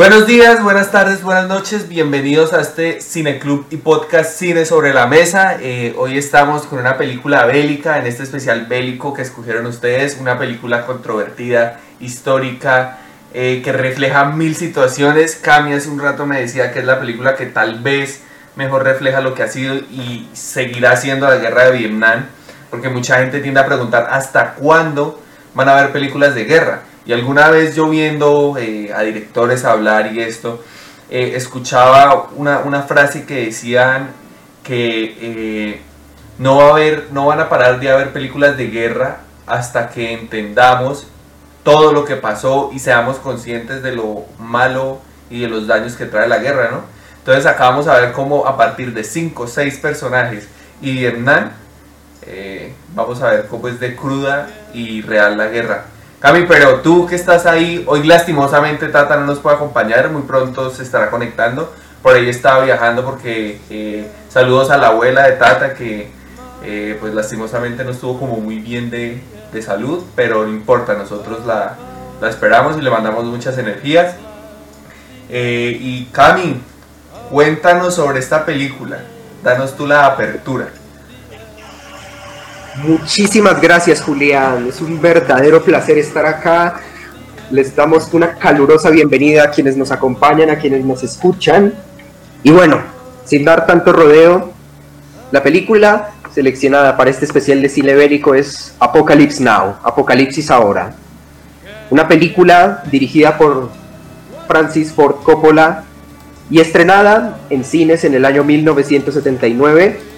Buenos días, buenas tardes, buenas noches, bienvenidos a este Cineclub y podcast Cine sobre la Mesa. Eh, hoy estamos con una película bélica, en este especial bélico que escogieron ustedes, una película controvertida, histórica, eh, que refleja mil situaciones. Cami hace un rato me decía que es la película que tal vez mejor refleja lo que ha sido y seguirá siendo la guerra de Vietnam, porque mucha gente tiende a preguntar hasta cuándo van a haber películas de guerra. Y alguna vez yo viendo eh, a directores hablar y esto, eh, escuchaba una, frase que decían que eh, no, va a haber, no van a parar de haber películas de guerra hasta que entendamos todo lo que pasó y seamos conscientes de lo malo y de los daños que trae la guerra, ¿no? Entonces acabamos a ver cómo a partir de 5 o 6 personajes y Vietnam, vamos a ver cómo es de cruda y real la guerra. Cami, pero tú que estás ahí, hoy lastimosamente Tata no nos puede acompañar, muy pronto se estará conectando. Por ahí estaba viajando porque eh, saludos a la abuela de Tata que eh, pues lastimosamente no estuvo como muy bien de, salud, pero no importa, nosotros la, esperamos y le mandamos muchas energías. Eh, y Cami, cuéntanos sobre esta película, danos tú la apertura. Muchísimas gracias Julián, es un verdadero placer estar acá. Les damos una calurosa bienvenida a quienes nos acompañan, a quienes nos escuchan. Y bueno, sin dar tanto rodeo, la película seleccionada para este especial de cine bélico es Apocalypse Now, Apocalipsis Ahora. Una película dirigida por Francis Ford Coppola y estrenada en cines en el año 1979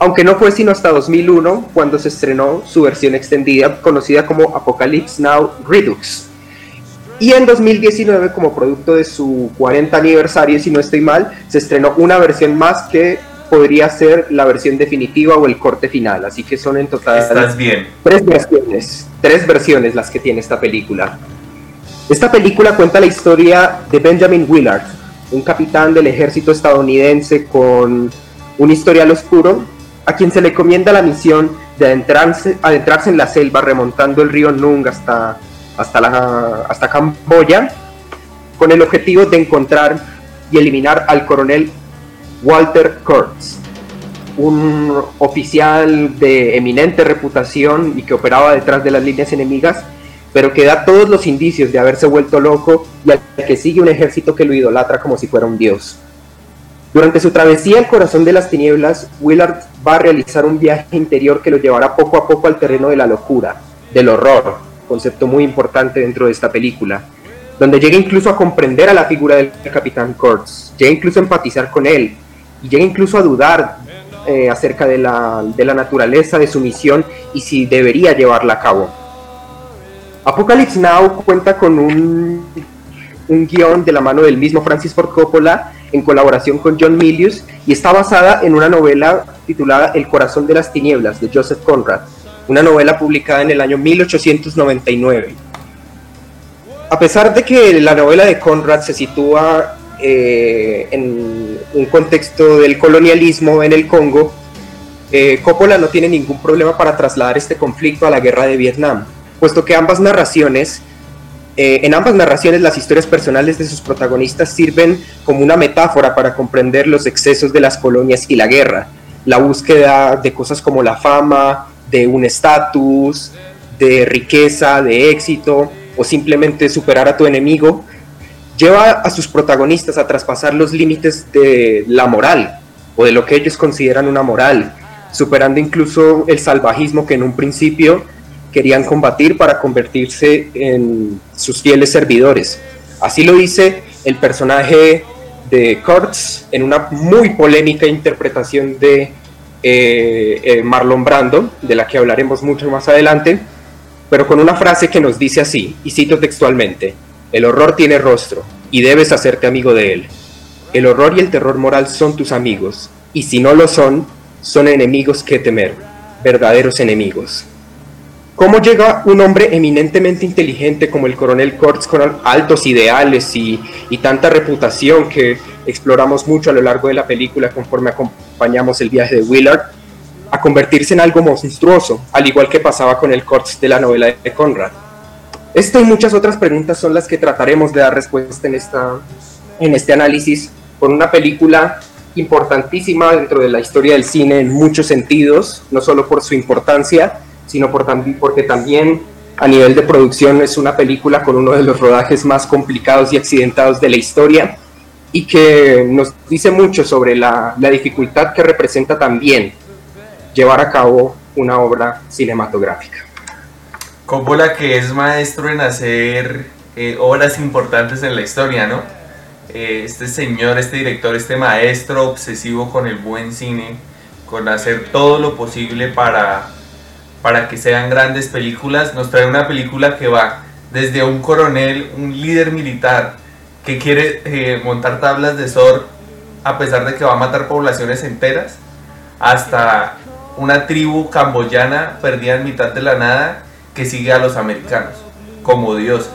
aunque no fue sino hasta 2001 cuando se estrenó su versión extendida conocida como Apocalypse Now Redux. Y en 2019, como producto de su 40 aniversario, si no estoy mal, se estrenó una versión más que podría ser la versión definitiva o el corte final. Así que son en total bien. tres versiones, tres versiones las que tiene esta película. Esta película cuenta la historia de Benjamin Willard, un capitán del ejército estadounidense con un historial oscuro a quien se le comienda la misión de adentrarse, adentrarse en la selva remontando el río Nung hasta, hasta, hasta Camboya, con el objetivo de encontrar y eliminar al coronel Walter Kurtz, un oficial de eminente reputación y que operaba detrás de las líneas enemigas, pero que da todos los indicios de haberse vuelto loco y al que sigue un ejército que lo idolatra como si fuera un dios. Durante su travesía al corazón de las tinieblas, Willard va a realizar un viaje interior que lo llevará poco a poco al terreno de la locura, del horror, concepto muy importante dentro de esta película, donde llega incluso a comprender a la figura del Capitán Kurtz, llega incluso a empatizar con él, y llega incluso a dudar eh, acerca de la, de la naturaleza de su misión y si debería llevarla a cabo. Apocalypse Now cuenta con un, un guion de la mano del mismo Francis Ford Coppola, en colaboración con John Milius y está basada en una novela titulada El corazón de las tinieblas de Joseph Conrad, una novela publicada en el año 1899. A pesar de que la novela de Conrad se sitúa eh, en un contexto del colonialismo en el Congo, eh, Coppola no tiene ningún problema para trasladar este conflicto a la guerra de Vietnam, puesto que ambas narraciones eh, en ambas narraciones las historias personales de sus protagonistas sirven como una metáfora para comprender los excesos de las colonias y la guerra, la búsqueda de cosas como la fama, de un estatus, de riqueza, de éxito o simplemente superar a tu enemigo, lleva a sus protagonistas a traspasar los límites de la moral o de lo que ellos consideran una moral, superando incluso el salvajismo que en un principio querían combatir para convertirse en sus fieles servidores. Así lo dice el personaje de Kurtz en una muy polémica interpretación de eh, eh, Marlon Brando, de la que hablaremos mucho más adelante, pero con una frase que nos dice así, y cito textualmente, el horror tiene rostro y debes hacerte amigo de él. El horror y el terror moral son tus amigos, y si no lo son, son enemigos que temer, verdaderos enemigos. ¿Cómo llega un hombre eminentemente inteligente como el coronel Kurtz con altos ideales y, tanta reputación que exploramos mucho a lo largo de la película conforme acompañamos el viaje de Willard, a convertirse en algo monstruoso, al igual que pasaba con el Kurtz de la novela de Conrad? Esta y muchas otras preguntas son las que trataremos de dar respuesta en, esta, en este análisis con una película importantísima dentro de la historia del cine en muchos sentidos, no solo por su importancia, sino por porque también a nivel de producción es una película con uno de los rodajes más complicados y accidentados de la historia y que nos dice mucho sobre la, la dificultad que representa también llevar a cabo una obra cinematográfica. Coppola que es maestro en hacer eh, obras importantes en la historia, ¿no? Eh, este señor, este director, este maestro obsesivo con el buen cine, con hacer todo lo posible para, para que sean grandes películas, nos trae una película que va desde un coronel, un líder militar, que quiere eh, montar tablas de SOR a pesar de que va a matar poblaciones enteras, hasta una tribu camboyana perdida en mitad de la nada que sigue a los americanos como dioses.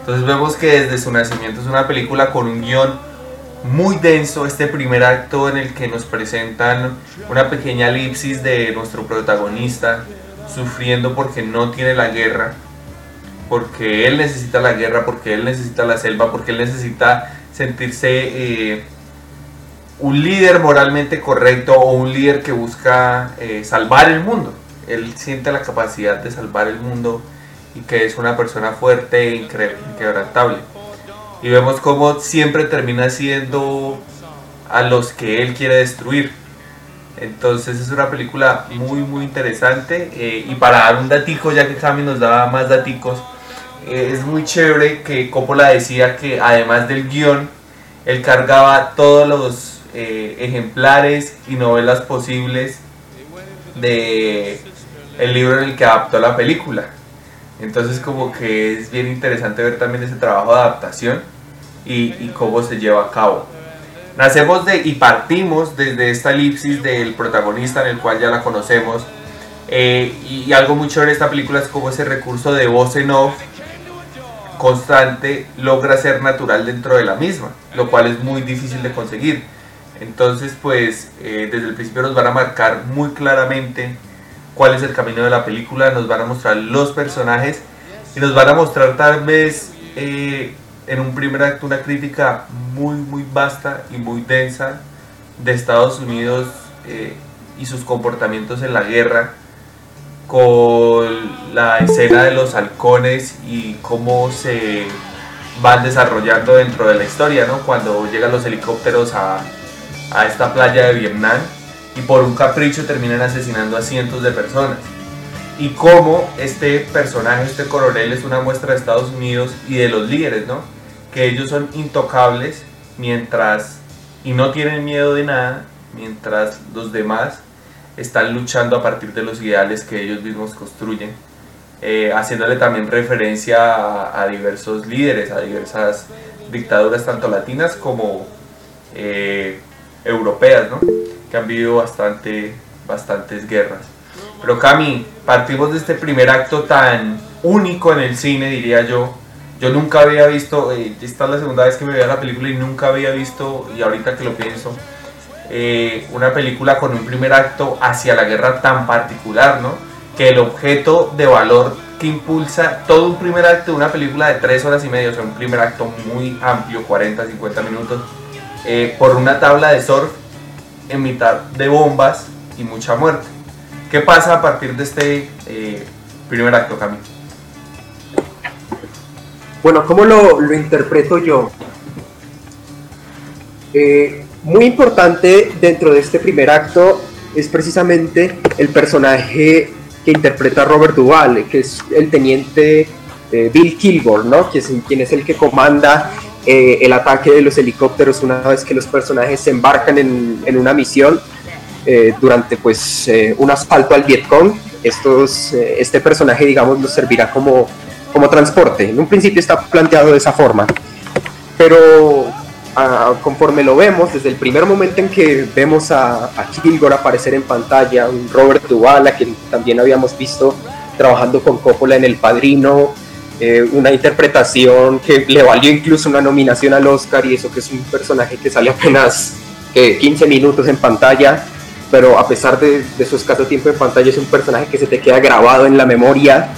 Entonces vemos que desde su nacimiento es una película con un guion muy denso, este primer acto en el que nos presentan una pequeña elipsis de nuestro protagonista sufriendo porque no tiene la guerra, porque él necesita la guerra, porque él necesita la selva, porque él necesita sentirse eh, un líder moralmente correcto o un líder que busca eh, salvar el mundo. Él siente la capacidad de salvar el mundo y que es una persona fuerte e inquebrantable. Y vemos cómo siempre termina siendo a los que él quiere destruir. Entonces es una película muy muy interesante eh, y para dar un datico, ya que Cami nos daba más daticos, eh, es muy chévere que Coppola decía que además del guion, él cargaba todos los eh, ejemplares y novelas posibles de el libro en el que adaptó la película. Entonces como que es bien interesante ver también ese trabajo de adaptación y, cómo se lleva a cabo. Nacemos de y partimos desde esta elipsis del protagonista en el cual ya la conocemos. Eh, y, algo chévere de esta película es como ese recurso de voz en off constante logra ser natural dentro de la misma, lo cual es muy difícil de conseguir. Entonces, pues eh, desde el principio nos van a marcar muy claramente cuál es el camino de la película, nos van a mostrar los personajes y nos van a mostrar tal vez eh, en un primer acto una crítica muy, muy vasta y muy densa de Estados Unidos eh, y sus comportamientos en la guerra con la escena de los halcones y cómo se van desarrollando dentro de la historia, ¿no? Cuando llegan los helicópteros a, a esta playa de Vietnam y por un capricho terminan asesinando a cientos de personas. Y cómo este personaje, este coronel, es una muestra de Estados Unidos y de los líderes, ¿no? Que ellos son intocables mientras y no tienen miedo de nada, mientras los demás están luchando a partir de los ideales que ellos mismos construyen, eh, haciéndole también referencia a, diversos líderes, a diversas dictaduras, tanto latinas como eh, europeas, ¿no? Que han vivido bastante, bastantes guerras. Pero Cami, partimos de este primer acto tan único en el cine, diría yo. Yo nunca había visto, eh, esta es la segunda vez que me veía la película y nunca había visto, y ahorita que lo pienso, eh, una película con un primer acto hacia la guerra tan particular, ¿no? Que el objeto de valor que impulsa todo un primer acto de una película de tres horas y media, o sea, un primer acto muy amplio, 40, 50 minutos, eh, por una tabla de surf en mitad de bombas y mucha muerte. ¿Qué pasa a partir de este eh, primer acto, Camilo? Bueno, ¿cómo lo, interpreto yo? Eh, muy importante dentro de este primer acto es precisamente el personaje que interpreta Robert Duvall, que es el teniente Bill Kilgore, ¿no? que es, quien es el que comanda eh, el ataque de los helicópteros una vez que los personajes se embarcan en una misión eh, durante pues eh, un asalto al Vietcong. Estos, este personaje, digamos, nos servirá como, como transporte. En un principio está planteado de esa forma, pero ah, conforme lo vemos, desde el primer momento en que vemos a, a Kilgore aparecer en pantalla, un Robert Duvall, a quien también habíamos visto trabajando con Coppola en El Padrino, eh, una interpretación que le valió incluso una nominación al Oscar y eso que es un personaje que sale apenas 15 minutos en pantalla, pero a pesar de, su escaso tiempo en pantalla es un personaje que se te queda grabado en la memoria.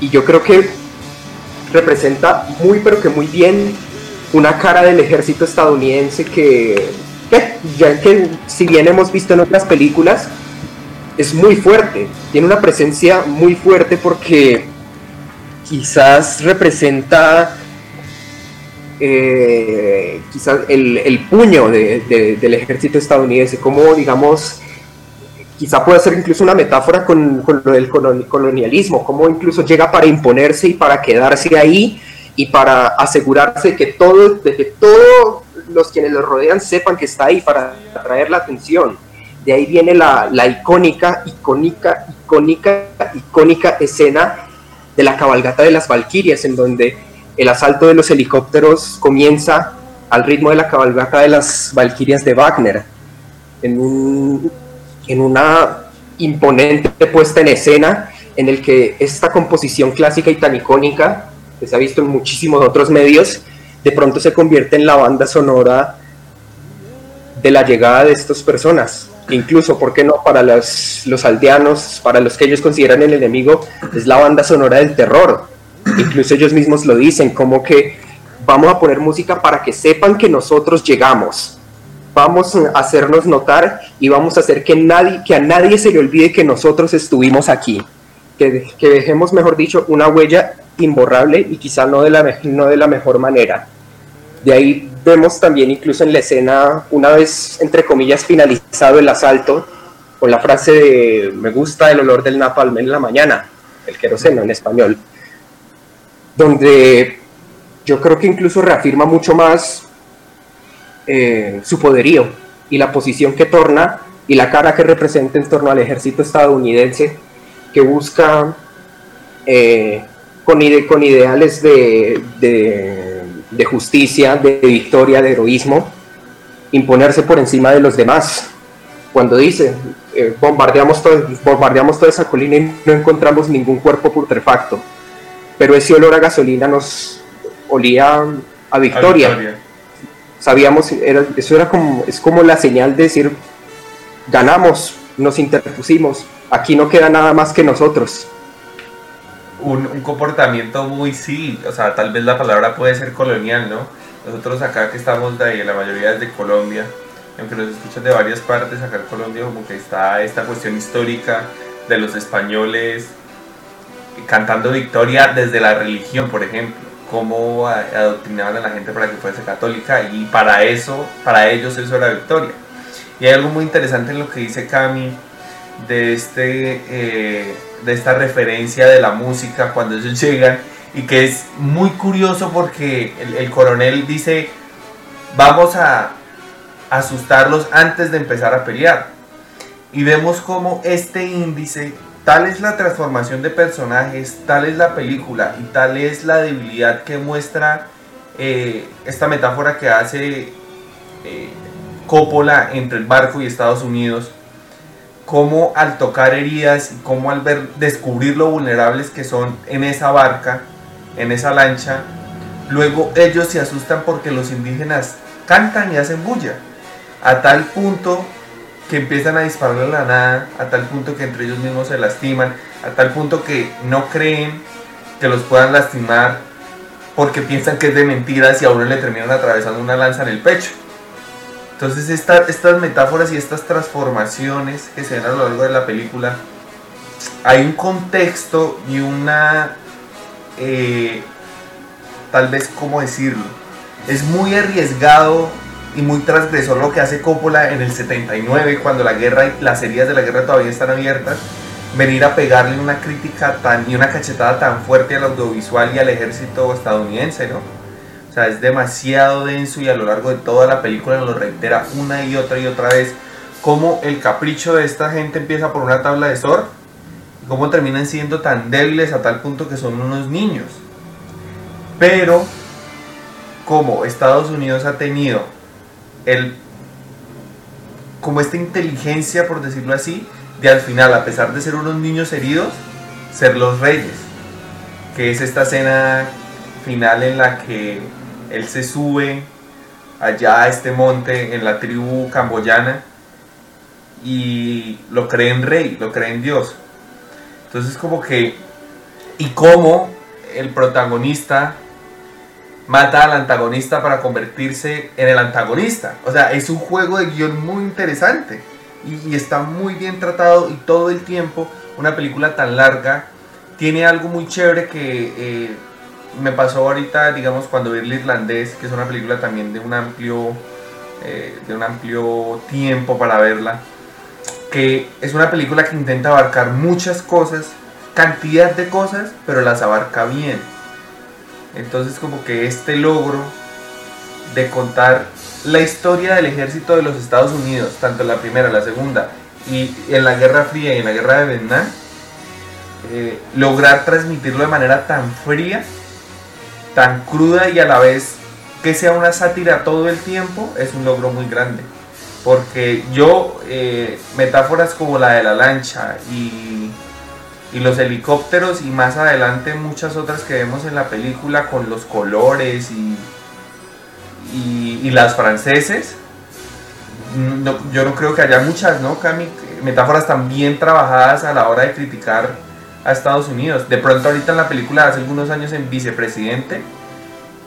y yo creo que representa muy pero que muy bien una cara del ejército estadounidense que, ya que si bien hemos visto en otras películas, es muy fuerte, tiene una presencia muy fuerte porque quizás representa eh, quizás el, puño del ejército estadounidense, como digamos, quizá puede ser incluso una metáfora con, con del colonialismo, como incluso llega para imponerse y para quedarse ahí y para asegurarse que todo, de que todos los quienes lo rodean sepan que está ahí para atraer la atención. De ahí viene la, la icónica, icónica, icónica, icónica escena de la cabalgata de las Valquirias, en donde el asalto de los helicópteros comienza al ritmo de la cabalgata de las Valquirias de Wagner, en, una imponente puesta en escena en el que esta composición clásica y tan icónica, que se ha visto en muchísimos otros medios, de pronto se convierte en la banda sonora de la llegada de estas personas. Incluso, ¿por qué no? Para los, los aldeanos, para los que ellos consideran el enemigo, es la banda sonora del terror. Incluso ellos mismos lo dicen, como que vamos a poner música para que sepan que nosotros llegamos. Vamos a hacernos notar y vamos a hacer que, nadie, que a nadie se le olvide que nosotros estuvimos aquí. Que, dejemos, mejor dicho, una huella imborrable y quizá no de, la, no de la mejor manera. De ahí vemos también incluso en la escena, una vez entre comillas finalizado el asalto, con la frase de me gusta el olor del napalm en la mañana, el queroseno en español, donde yo creo que incluso reafirma mucho más eh, su poderío y la posición que torna y la cara que representa en torno al ejército estadounidense que busca eh, con, ideales de, de, justicia, de victoria, de heroísmo, imponerse por encima de los demás. Cuando dice, eh, bombardeamos, todo, bombardeamos toda esa colina y no encontramos ningún cuerpo putrefacto, pero ese olor a gasolina nos olía a victoria. Sabíamos, era, eso era como, es como la señal de decir, ganamos, nos interpusimos, aquí no queda nada más que nosotros un, comportamiento muy, sí, o sea, tal vez la palabra puede ser colonial, ¿no? Nosotros acá que estamos de ahí, la mayoría es de Colombia, aunque nos escuchan de varias partes, acá en Colombia como que está esta cuestión histórica de los españoles cantando victoria desde la religión, por ejemplo, cómo adoctrinaban a la gente para que fuese católica y para eso, para ellos eso era victoria. Y hay algo muy interesante en lo que dice Cami de este... Eh, de esta referencia de la música cuando ellos llegan y que es muy curioso porque el, coronel dice vamos a asustarlos antes de empezar a pelear y vemos como este índice tal es la transformación de personajes tal es la película y tal es la debilidad que muestra eh, esta metáfora que hace eh, Coppola entre el barco y Estados Unidos cómo al tocar heridas y cómo al ver, descubrir lo vulnerables que son en esa barca, en esa lancha, luego ellos se asustan porque los indígenas cantan y hacen bulla, a tal punto que empiezan a disparar la nada, a tal punto que entre ellos mismos se lastiman, a tal punto que no creen que los puedan lastimar porque piensan que es de mentiras y a uno le terminan atravesando una lanza en el pecho. Entonces estas metáforas y estas transformaciones que se ven a lo largo de la película, hay un contexto y una, eh, tal vez, ¿cómo decirlo? Es muy arriesgado y muy transgresor lo que hace Coppola en el 79, cuando la guerra y las heridas de la guerra todavía están abiertas, venir a pegarle una crítica tan y una cachetada tan fuerte al audiovisual y al ejército estadounidense, ¿no? es demasiado denso y a lo largo de toda la película lo reitera una y otra y otra vez cómo el capricho de esta gente empieza por una tabla de surf y cómo terminan siendo tan débiles a tal punto que son unos niños. Pero como Estados Unidos ha tenido el como esta inteligencia, por decirlo así, de al final, a pesar de ser unos niños heridos, ser los reyes. Que es esta escena final en la que él se sube allá a este monte en la tribu camboyana y lo cree en rey, lo cree en Dios. Entonces como que y cómo el protagonista mata al antagonista para convertirse en el antagonista. O sea, es un juego de guion muy interesante y, está muy bien tratado y todo el tiempo una película tan larga tiene algo muy chévere que eh, me pasó ahorita, digamos, cuando vi El Irlandés, que es una película también de un amplio, eh, de un amplio tiempo para verla, que es una película que intenta abarcar muchas cosas, cantidad de cosas, pero las abarca bien. Entonces como que este logro de contar la historia del ejército de los Estados Unidos, tanto la primera, la segunda, y en la Guerra Fría y en la Guerra de Vietnam, eh, lograr transmitirlo de manera tan fría, tan cruda y a la vez que sea una sátira todo el tiempo, es un logro muy grande. Porque yo, eh, metáforas como la de la lancha y y los helicópteros y más adelante muchas otras que vemos en la película con los colores y, y, las franceses. yo no creo que haya muchas, ¿no, Cami? Metáforas tan bien trabajadas a la hora de criticar a Estados Unidos. De pronto ahorita en la película hace algunos años en Vicepresidente,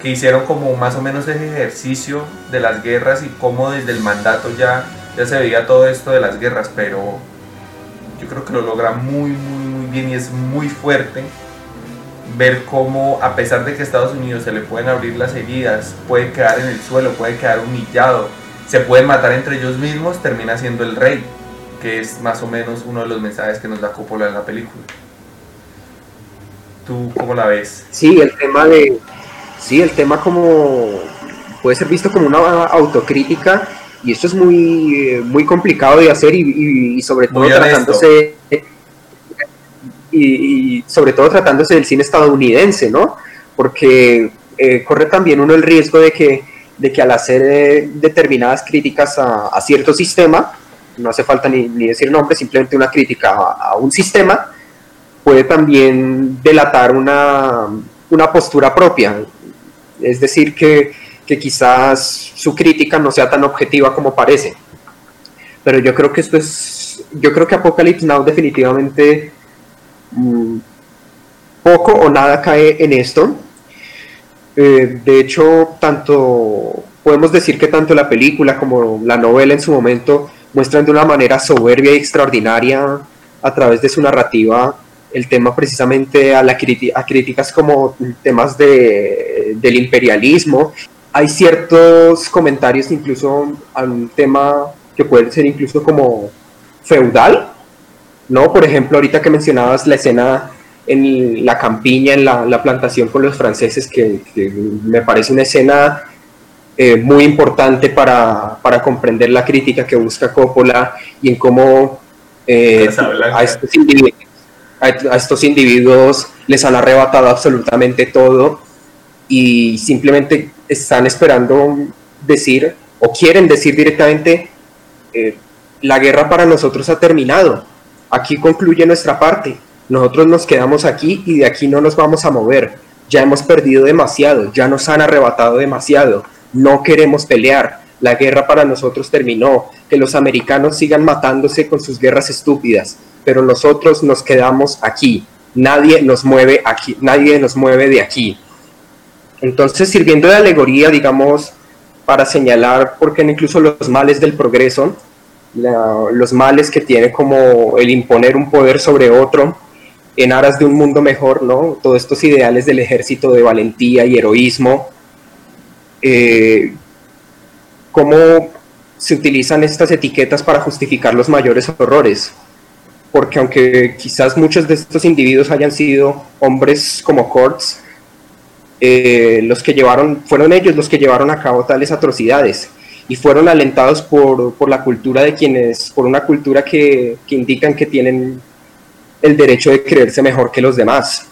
que hicieron como más o menos ese ejercicio de las guerras y cómo desde el mandato ya, ya se veía todo esto de las guerras, pero yo creo que lo logra muy, muy, bien y es muy fuerte ver cómo a pesar de que Estados Unidos se le pueden abrir las heridas, puede quedar en el suelo, puede quedar humillado, se pueden matar entre ellos mismos, termina siendo el rey, que es más o menos uno de los mensajes que nos da Coppola en la película. ¿Tú cómo la ves? Sí, el tema de... Sí, el tema como... puede ser visto como una autocrítica y esto es muy, muy complicado de hacer y, sobre todo tratándose y, sobre todo tratándose del cine estadounidense, ¿no? Porque eh, corre también uno el riesgo de que, de que al hacer eh, determinadas críticas a, cierto sistema, no hace falta ni, decir nombre, simplemente una crítica a, un sistema, puede también delatar una, una postura propia. Es decir, que, que quizás su crítica no sea tan objetiva como parece. Pero yo creo que esto es, yo creo que Apocalypse Now definitivamente Mm, poco o nada cae en esto. Eh, de hecho, tanto podemos decir que tanto la película como la novela en su momento muestran de una manera soberbia y extraordinaria a través de su narrativa el tema precisamente a, la a críticas como temas de, del imperialismo. Hay ciertos comentarios incluso a un tema que puede ser incluso como feudal, ¿no? Por ejemplo, ahorita que mencionabas la escena en la campiña, en la, plantación con los franceses, que, me parece una escena eh, muy importante para, comprender la crítica que busca Coppola y en cómo eh, a, estos individuos, les han arrebatado absolutamente todo y simplemente están esperando decir o quieren decir directamente eh, la guerra para nosotros ha terminado Aquí concluye nuestra parte. Nosotros nos quedamos aquí y de aquí no nos vamos a mover. Ya hemos perdido demasiado, ya nos han arrebatado demasiado. No queremos pelear. La guerra para nosotros terminó. Que los americanos sigan matándose con sus guerras estúpidas, pero nosotros nos quedamos aquí. Nadie nos mueve aquí, nadie nos mueve de aquí. Entonces, sirviendo de alegoría, digamos, para señalar por qué incluso los males del progreso los males que tiene como el imponer un poder sobre otro en aras de un mundo mejor, ¿no? Todos estos ideales del ejército de valentía y heroísmo, eh, cómo se utilizan estas etiquetas para justificar los mayores horrores. Porque aunque quizás muchos de estos individuos hayan sido hombres como Kurtz, eh, los que llevaron, fueron ellos los que llevaron a cabo tales atrocidades y fueron alentados por, por, la cultura de quienes, por una cultura que, que, indican que tienen el derecho de creerse mejor que los demás.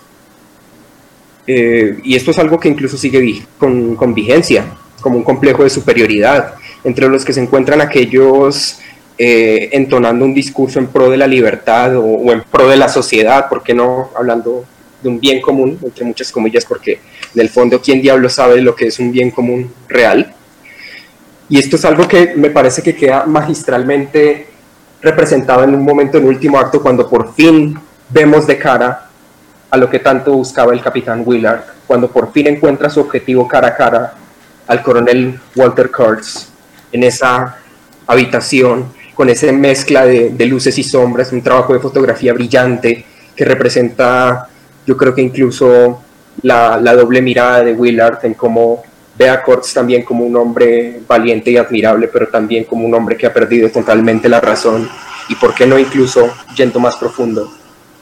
Eh, y esto es algo que incluso sigue con, con, vigencia, como un complejo de superioridad, entre los que se encuentran aquellos eh, entonando un discurso en pro de la libertad o, o en pro de la sociedad, ¿por qué no hablando de un bien común, entre muchas comillas, porque en el fondo, ¿quién diablo sabe lo que es un bien común real? Y esto es algo que me parece que queda magistralmente representado en un momento, en último acto, cuando por fin vemos de cara a lo que tanto buscaba el capitán Willard cuando por fin encuentra su objetivo cara a cara al coronel Walter Kurtz en esa habitación con esa mezcla de, luces y sombras, un trabajo de fotografía brillante que representa, yo creo que incluso la, la doble mirada de Willard en cómo ve a también como un hombre valiente y admirable, pero también como un hombre que ha perdido totalmente la razón y por qué no incluso yendo más profundo,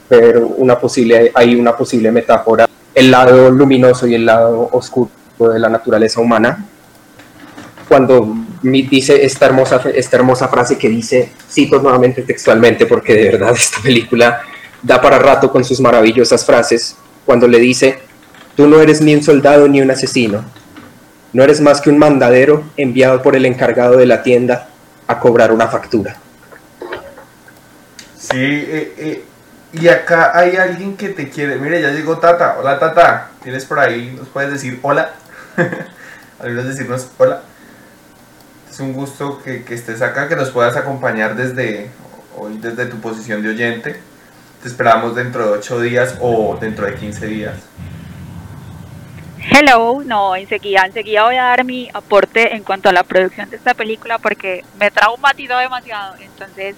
pero una posible, hay una posible metáfora, el lado luminoso y el lado oscuro de la naturaleza humana. Cuando dice esta hermosa, esta hermosa frase que dice, cito nuevamente textualmente porque de verdad esta película da para rato con sus maravillosas frases, cuando le dice, tú no eres ni un soldado ni un asesino, no eres más que un mandadero enviado por el encargado de la tienda a cobrar una factura. Sí, eh, eh, y acá hay alguien que te quiere. Mire, ya llegó Tata. Hola Tata, ¿tienes por ahí? ¿Nos puedes decir hola? Al decirnos hola. Es un gusto que, que, estés acá, que nos puedas acompañar desde hoy, desde tu posición de oyente. Te esperamos dentro de 8 días o dentro de 15 días. Hello, no, enseguida, enseguida voy a dar mi aporte en cuanto a la producción de esta película porque me traumatizó demasiado. Entonces,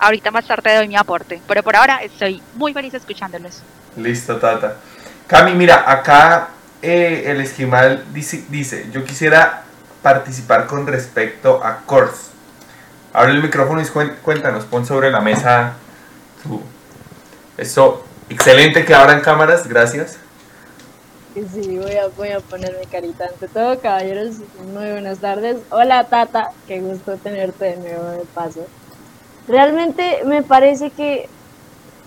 ahorita más tarde doy mi aporte. Pero por ahora estoy muy feliz escuchándolos. Listo, Tata. Cami, mira, acá eh, el esquimal dice, dice, yo quisiera participar con respecto a Kors. Abre el micrófono y cuéntanos, pon sobre la mesa. Eso, excelente que abran cámaras, gracias. Sí, voy a, voy a poner mi carita ante todo, caballeros. Muy buenas tardes. Hola, Tata, qué gusto tenerte de nuevo de paso. Realmente me parece que,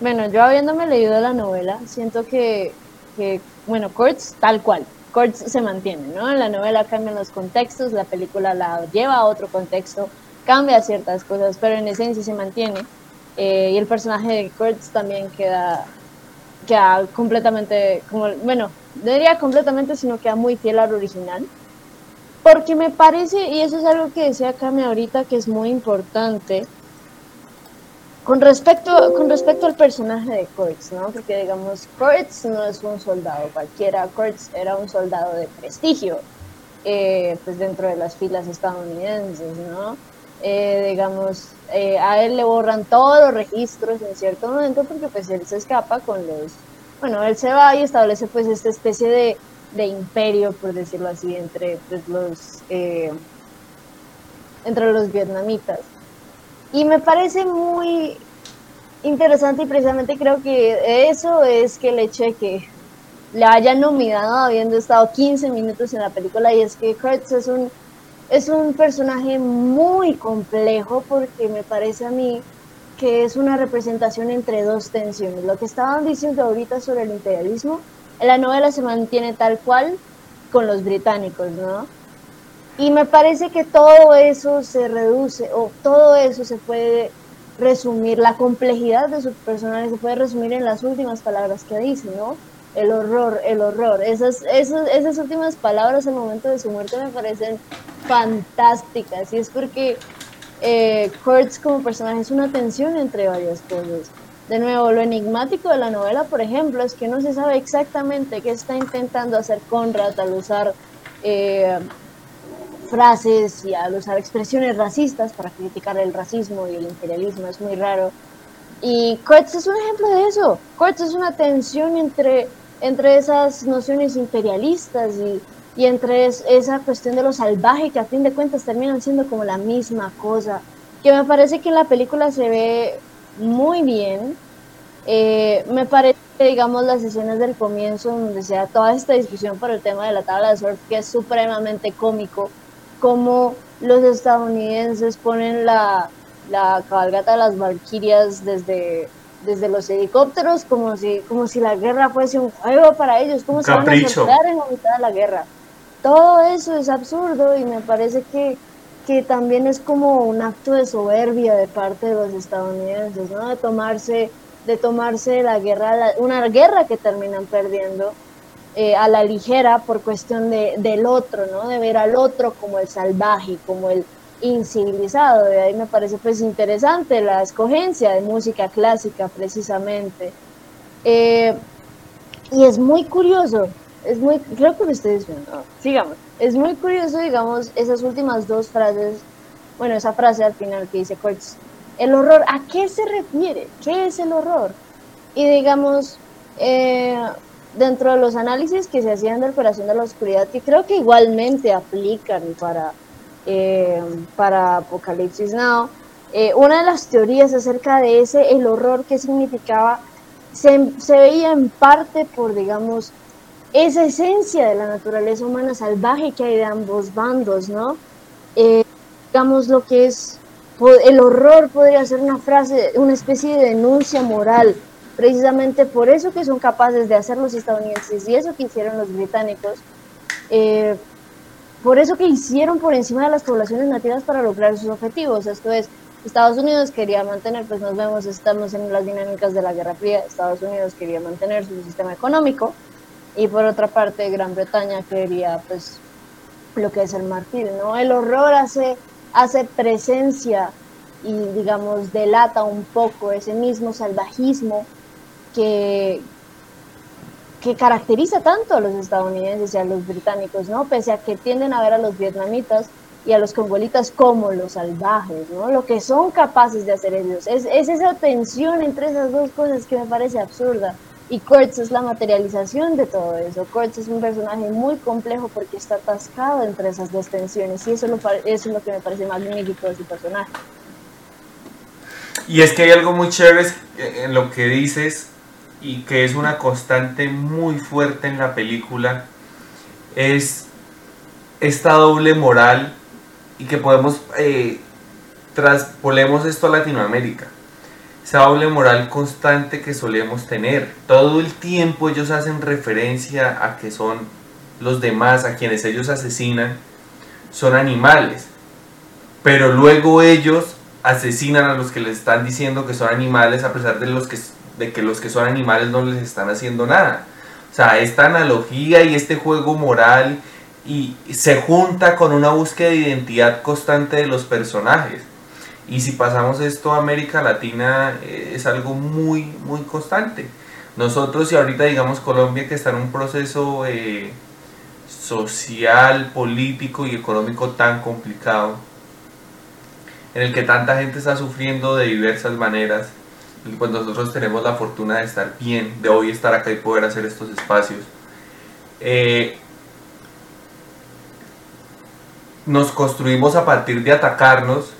bueno, yo habiéndome leído la novela, siento que, que bueno, Kurtz tal cual, Kurtz se mantiene, ¿no? La novela cambian los contextos, la película la lleva a otro contexto, cambia ciertas cosas, pero en esencia se mantiene. Eh, y el personaje de Kurtz también queda, queda completamente, como, bueno, no diría completamente, sino queda muy fiel al original. Porque me parece, y eso es algo que decía Kame ahorita, que es muy importante, con respecto, con respecto al personaje de Kurtz, ¿no? Porque digamos, Kurtz no es un soldado cualquiera, Kurtz era un soldado de prestigio, eh, pues dentro de las filas estadounidenses, ¿no? Eh, digamos, eh, a él le borran todos los registros en cierto momento porque pues él se escapa con los, bueno, él se va y establece pues esta especie de, de imperio, por decirlo así, entre pues, los, entre los vietnamitas. Y me parece muy interesante y precisamente creo que eso es que el hecho de que le hayan nominado habiendo estado 15 minutos en la película y es que Kurtz es un, es un personaje muy complejo porque me parece a mí que es una representación entre dos tensiones. Lo que estaban diciendo ahorita sobre el imperialismo, en la novela se mantiene tal cual con los británicos, ¿no? Y me parece que todo eso se reduce, o todo eso se puede resumir, la complejidad de su personaje se puede resumir en las últimas palabras que dice, ¿no? El horror, el horror. Esas, esas, esas últimas palabras al momento de su muerte me parecen fantásticas. Y es porque eh, Kurtz como personaje es una tensión entre varias cosas. De nuevo, lo enigmático de la novela, por ejemplo, es que no se sabe exactamente qué está intentando hacer Conrad al usar eh, frases y al usar expresiones racistas para criticar el racismo y el imperialismo, es muy raro. Y Kurtz es un ejemplo de eso. Kurtz es una tensión entre, entre esas nociones imperialistas y, y entre esa cuestión de lo salvaje que a fin de cuentas terminan siendo como la misma cosa. Que me parece que en la película se ve muy bien. Eh, me parece, digamos, las escenas del comienzo donde se da toda esta discusión por el tema de la tabla de surf, que es supremamente cómico cómo los estadounidenses ponen la, la cabalgata de las Valquirias desde, desde los helicópteros como si, como si la guerra fuese un juego para ellos, como se van a soltar en la mitad de la guerra. Todo eso es absurdo y me parece que, que también es como un acto de soberbia de parte de los estadounidenses, ¿no? De tomarse, de tomarse la guerra, una guerra que terminan perdiendo eh, a la ligera por cuestión de, del otro, ¿no? De ver al otro como el salvaje, como el incivilizado. De ahí me parece pues interesante la escogencia de música clásica precisamente. Eh, Y es muy curioso, es muy, creo que lo estoy diciendo, sigamos, es muy curioso, digamos, esas últimas dos frases, bueno, esa frase al final que dice Kurtz, el horror, ¿a qué se refiere? ¿Qué es el horror? Y digamos, eh, dentro de los análisis que se hacían del corazón de la oscuridad, que creo que igualmente aplican para, eh, para Apocalipsis Now, eh, una de las teorías acerca de ese, el horror que significaba, se, se, veía en parte por, digamos, esa esencia de la naturaleza humana salvaje que hay de ambos bandos, ¿no? Eh, digamos, lo que es, el horror podría ser una frase, una especie de denuncia moral, precisamente por eso que son capaces de hacer los estadounidenses y eso que hicieron los británicos, eh, por eso que hicieron por encima de las poblaciones nativas para lograr sus objetivos, esto es, Estados Unidos quería mantener, pues nos vemos, estamos en las dinámicas de la Guerra Fría, Estados Unidos quería mantener su sistema económico y por otra parte Gran Bretaña quería pues lo que es el marfil, ¿no? El horror hace, hace presencia y digamos delata un poco ese mismo salvajismo que, que caracteriza tanto a los estadounidenses y a los británicos, ¿no? Pese a que tienden a ver a los vietnamitas y a los congolitas como los salvajes, ¿no? Lo que son capaces de hacer ellos. Es, es esa tensión entre esas dos cosas que me parece absurda. Y Kurtz es la materialización de todo eso. Kurtz es un personaje muy complejo porque está atascado entre esas dos tensiones. Y eso, lo, eso es lo que me parece magnífico de su personaje. Y es que hay algo muy chévere en lo que dices y que es una constante muy fuerte en la película. Es esta doble moral y que podemos eh, traspolemos esto a Latinoamérica. Esa doble moral constante que solemos tener. Todo el tiempo ellos hacen referencia a que son los demás, a quienes ellos asesinan, son animales. Pero luego ellos asesinan a los que les están diciendo que son animales a pesar de, los que, de que los que son animales no les están haciendo nada. O sea, esta analogía y este juego moral y se junta con una búsqueda de identidad constante de los personajes. Y si pasamos esto a América Latina eh, es algo muy, muy constante. Nosotros y ahorita digamos Colombia que está en un proceso eh, social, político y económico tan complicado, en el que tanta gente está sufriendo de diversas maneras, pues nosotros tenemos la fortuna de estar bien, de hoy estar acá y poder hacer estos espacios. Eh, nos construimos a partir de atacarnos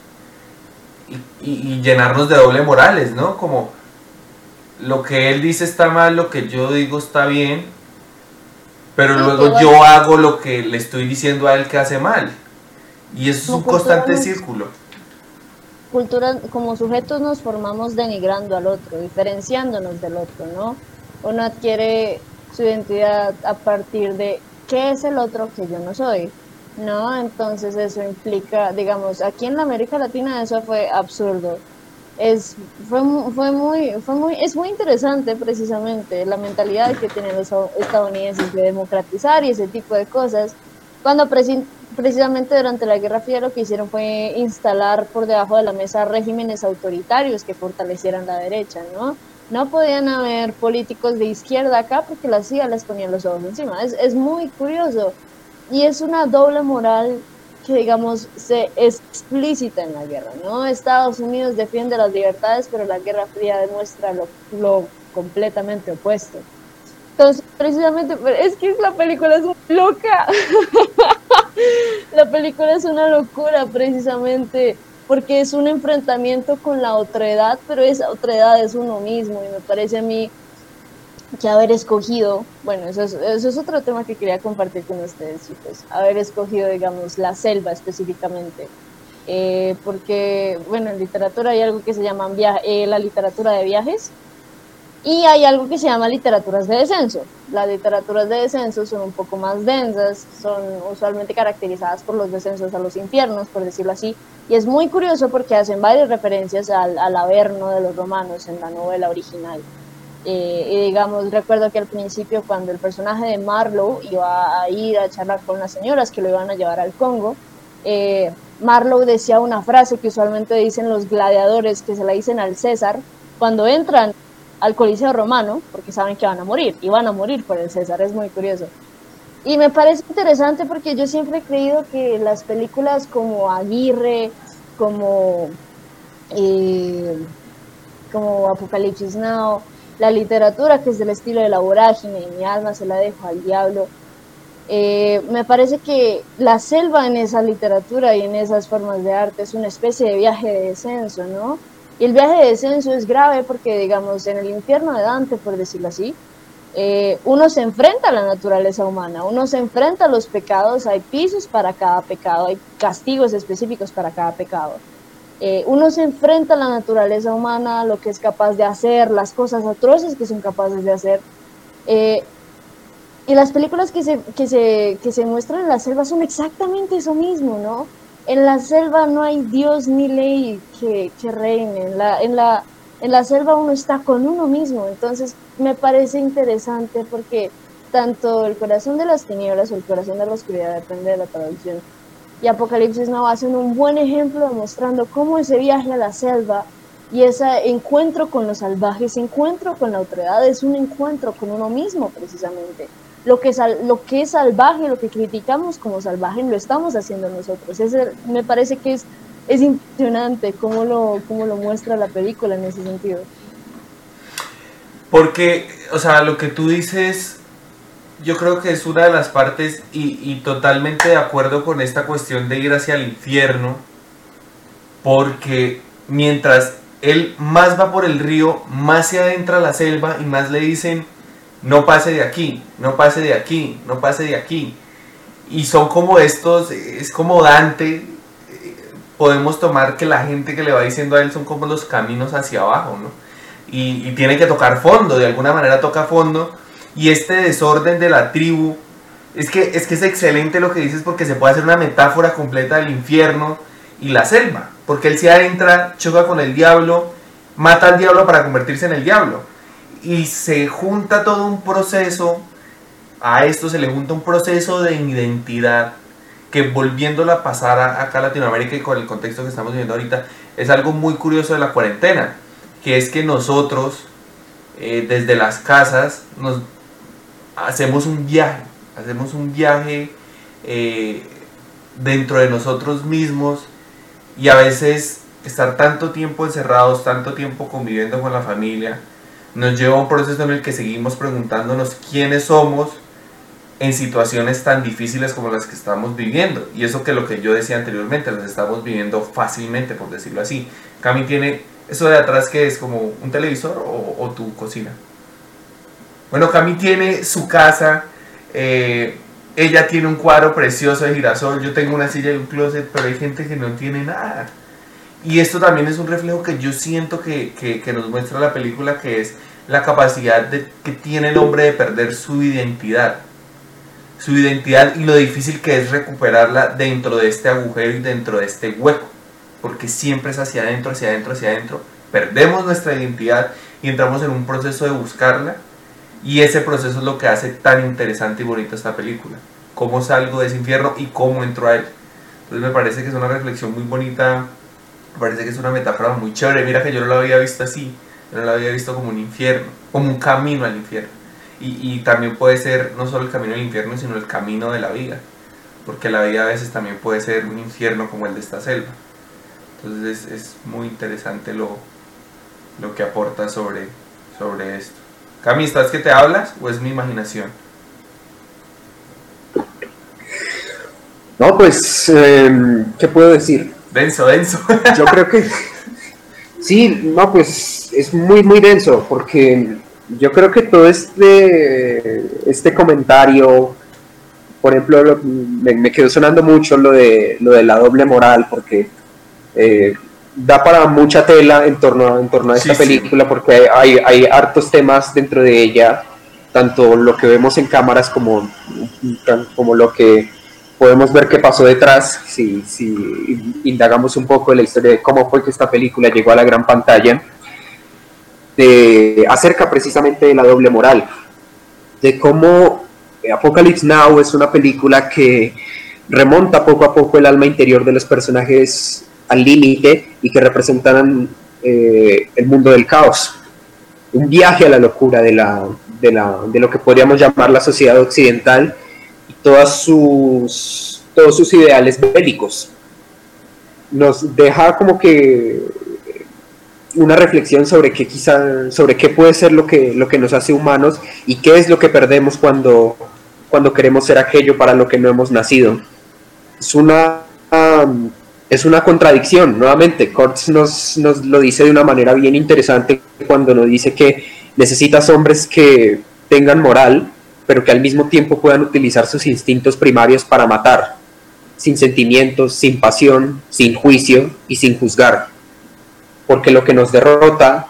y, llenarnos de doble morales, ¿no? Como lo que él dice está mal, lo que yo digo está bien, pero luego yo hago lo que le estoy diciendo a él que hace mal. Y eso es un constante círculo. Cultura, como sujetos nos formamos denigrando al otro, diferenciándonos del otro, ¿no? Uno adquiere su identidad a partir de qué es el otro que yo no soy ¿no? Entonces eso implica, digamos, aquí en la América Latina eso fue absurdo. Es, fue, fue muy, fue muy, es muy interesante precisamente la mentalidad que tienen los estadounidenses de democratizar y ese tipo de cosas. Cuando precisamente durante la Guerra Fría lo que hicieron fue instalar por debajo de la mesa regímenes autoritarios que fortalecieran la derecha, ¿no? No podían haber políticos de izquierda acá porque la CIA les ponía los ojos encima. Es, es muy curioso y es una doble moral que digamos se explícita en la guerra, ¿no? Estados Unidos defiende las libertades, pero la Guerra Fría demuestra lo, lo completamente opuesto. Entonces, precisamente, es que la película es loca. la película es una locura, precisamente, porque es un enfrentamiento con la otredad, pero esa otredad es uno mismo, y me parece a mí que haber escogido, bueno, eso es, otro tema que quería compartir con ustedes, chicos, haber escogido, digamos, la selva específicamente. Eh, porque, bueno, en literatura hay algo que se llama eh, la literatura de viajes y hay algo que se llama literaturas de descenso. Las literaturas de descenso son un poco más densas, son usualmente caracterizadas por los descensos a los infiernos, por decirlo así, y es muy curioso porque hacen varias referencias al, al Averno de los romanos en la novela original. Eh, y digamos, recuerdo que al principio cuando el personaje de Marlowe iba a ir a charlar con las señoras que lo iban a llevar al Congo, eh, Marlowe decía una frase que usualmente dicen los gladiadores, que se la dicen al César, cuando entran al Coliseo Romano, porque saben que van a morir, y van a morir por el César, es muy curioso. Y me parece interesante porque yo siempre he creído que las películas como Aguirre, como, eh, como Apocalipsis Now, la literatura que es del estilo de la vorágine, y mi alma se la dejo al diablo, eh, me parece que la selva en esa literatura y en esas formas de arte es una especie de viaje de descenso, ¿no? Y el viaje de descenso es grave porque, digamos, en el infierno de Dante, por decirlo así, eh, uno se enfrenta a la naturaleza humana, uno se enfrenta a los pecados, hay pisos para cada pecado, hay castigos específicos para cada pecado. Eh, uno se enfrenta a la naturaleza humana, lo que es capaz de hacer, las cosas atroces que son capaces de hacer. Eh, y las películas que se, que, se, que se muestran en la selva son exactamente eso mismo, ¿no? En la selva no hay Dios ni ley que, que reine. En la, en, la, en la selva uno está con uno mismo. Entonces me parece interesante porque tanto el corazón de las tinieblas o el corazón de la oscuridad, depende de la traducción, y Apocalipsis Now hacen un buen ejemplo demostrando cómo ese viaje a la selva y ese encuentro con los salvajes, encuentro con la autoridad es un encuentro con uno mismo precisamente lo que, lo que es salvaje, lo que criticamos como salvaje, lo estamos haciendo nosotros. me parece que es, es impresionante cómo lo, cómo lo muestra la película en ese sentido. Porque, o sea, lo que tú dices, yo creo que es una de las partes y, y totalmente de acuerdo con esta cuestión de ir hacia el infierno, porque mientras él más va por el río, más se adentra a la selva y más le dicen, no pase de aquí, no pase de aquí, no pase de aquí. Y son como estos, es como Dante, podemos tomar que la gente que le va diciendo a él son como los caminos hacia abajo, ¿no? Y, tiene que tocar fondo, de alguna manera toca fondo. Y este desorden de la tribu, es que, es que es excelente lo que dices porque se puede hacer una metáfora completa del infierno y la selva. Porque él se adentra, choca con el diablo, mata al diablo para convertirse en el diablo y se junta todo un proceso, a esto se le junta un proceso de identidad que volviéndola a pasar acá a Latinoamérica y con el contexto que estamos viviendo ahorita, es algo muy curioso de la cuarentena, que es que nosotros eh, desde las casas nos hacemos un viaje, hacemos un viaje eh, dentro de nosotros mismos y a veces estar tanto tiempo encerrados, tanto tiempo conviviendo con la familia, nos lleva a un proceso en el que seguimos preguntándonos quiénes somos en situaciones tan difíciles como las que estamos viviendo. Y eso que lo que yo decía anteriormente, las estamos viviendo fácilmente, por decirlo así. Cami tiene eso de atrás que es como un televisor o, tu cocina. Bueno, Cami tiene su casa, eh, ella tiene un cuadro precioso de girasol, yo tengo una silla y un closet, pero hay gente que no tiene nada. Y esto también es un reflejo que yo siento que, que, nos muestra la película, que es la capacidad de, que tiene el hombre de perder su identidad. Su identidad y lo difícil que es recuperarla dentro de este agujero y dentro de este hueco. Porque siempre es hacia adentro, hacia adentro, hacia adentro. Perdemos nuestra identidad y entramos en un proceso de buscarla. Y ese proceso es lo que hace tan interesante y bonito esta película. Cómo salgo de ese infierno y cómo entro a él. Entonces me parece que es una reflexión muy bonita parece que es una metáfora muy chévere. Mira que yo no la había visto así, yo no la había visto como un infierno, como un camino al infierno. Y, también puede ser no solo el camino al infierno, sino el camino de la vida. Porque la vida a veces también puede ser un infierno como el de esta selva. Entonces es, es muy interesante lo, lo que aporta sobre, sobre esto. Cami, ¿estás que te hablas o es mi imaginación? No, pues, eh, ¿qué puedo decir? Denso, denso. Yo creo que sí, no, pues es muy, muy denso, porque yo creo que todo este, este comentario, por ejemplo, me, quedó sonando mucho lo de, lo de la doble moral, porque eh, da para mucha tela en torno, en torno a esta película, porque hay, hay hartos temas dentro de ella, tanto lo que vemos en cámaras como, como lo que podemos ver qué pasó detrás si, si indagamos un poco de la historia de cómo fue que esta película llegó a la gran pantalla, de, acerca precisamente de la doble moral, de cómo Apocalypse Now es una película que remonta poco a poco el alma interior de los personajes al límite y que representan eh, el mundo del caos. un viaje a la locura de, la, de, la, de lo que podríamos llamar la sociedad occidental todas sus, todos sus ideales bélicos. Nos deja como que una reflexión sobre qué quizá, sobre qué puede ser lo que, lo que nos hace humanos y qué es lo que perdemos cuando, cuando queremos ser aquello para lo que no hemos nacido. Es una, es una contradicción, nuevamente. Kurtz nos, nos lo dice de una manera bien interesante cuando nos dice que necesitas hombres que tengan moral, pero que al mismo tiempo puedan utilizar sus instintos primarios para matar, sin sentimientos, sin pasión, sin juicio y sin juzgar porque lo que nos derrota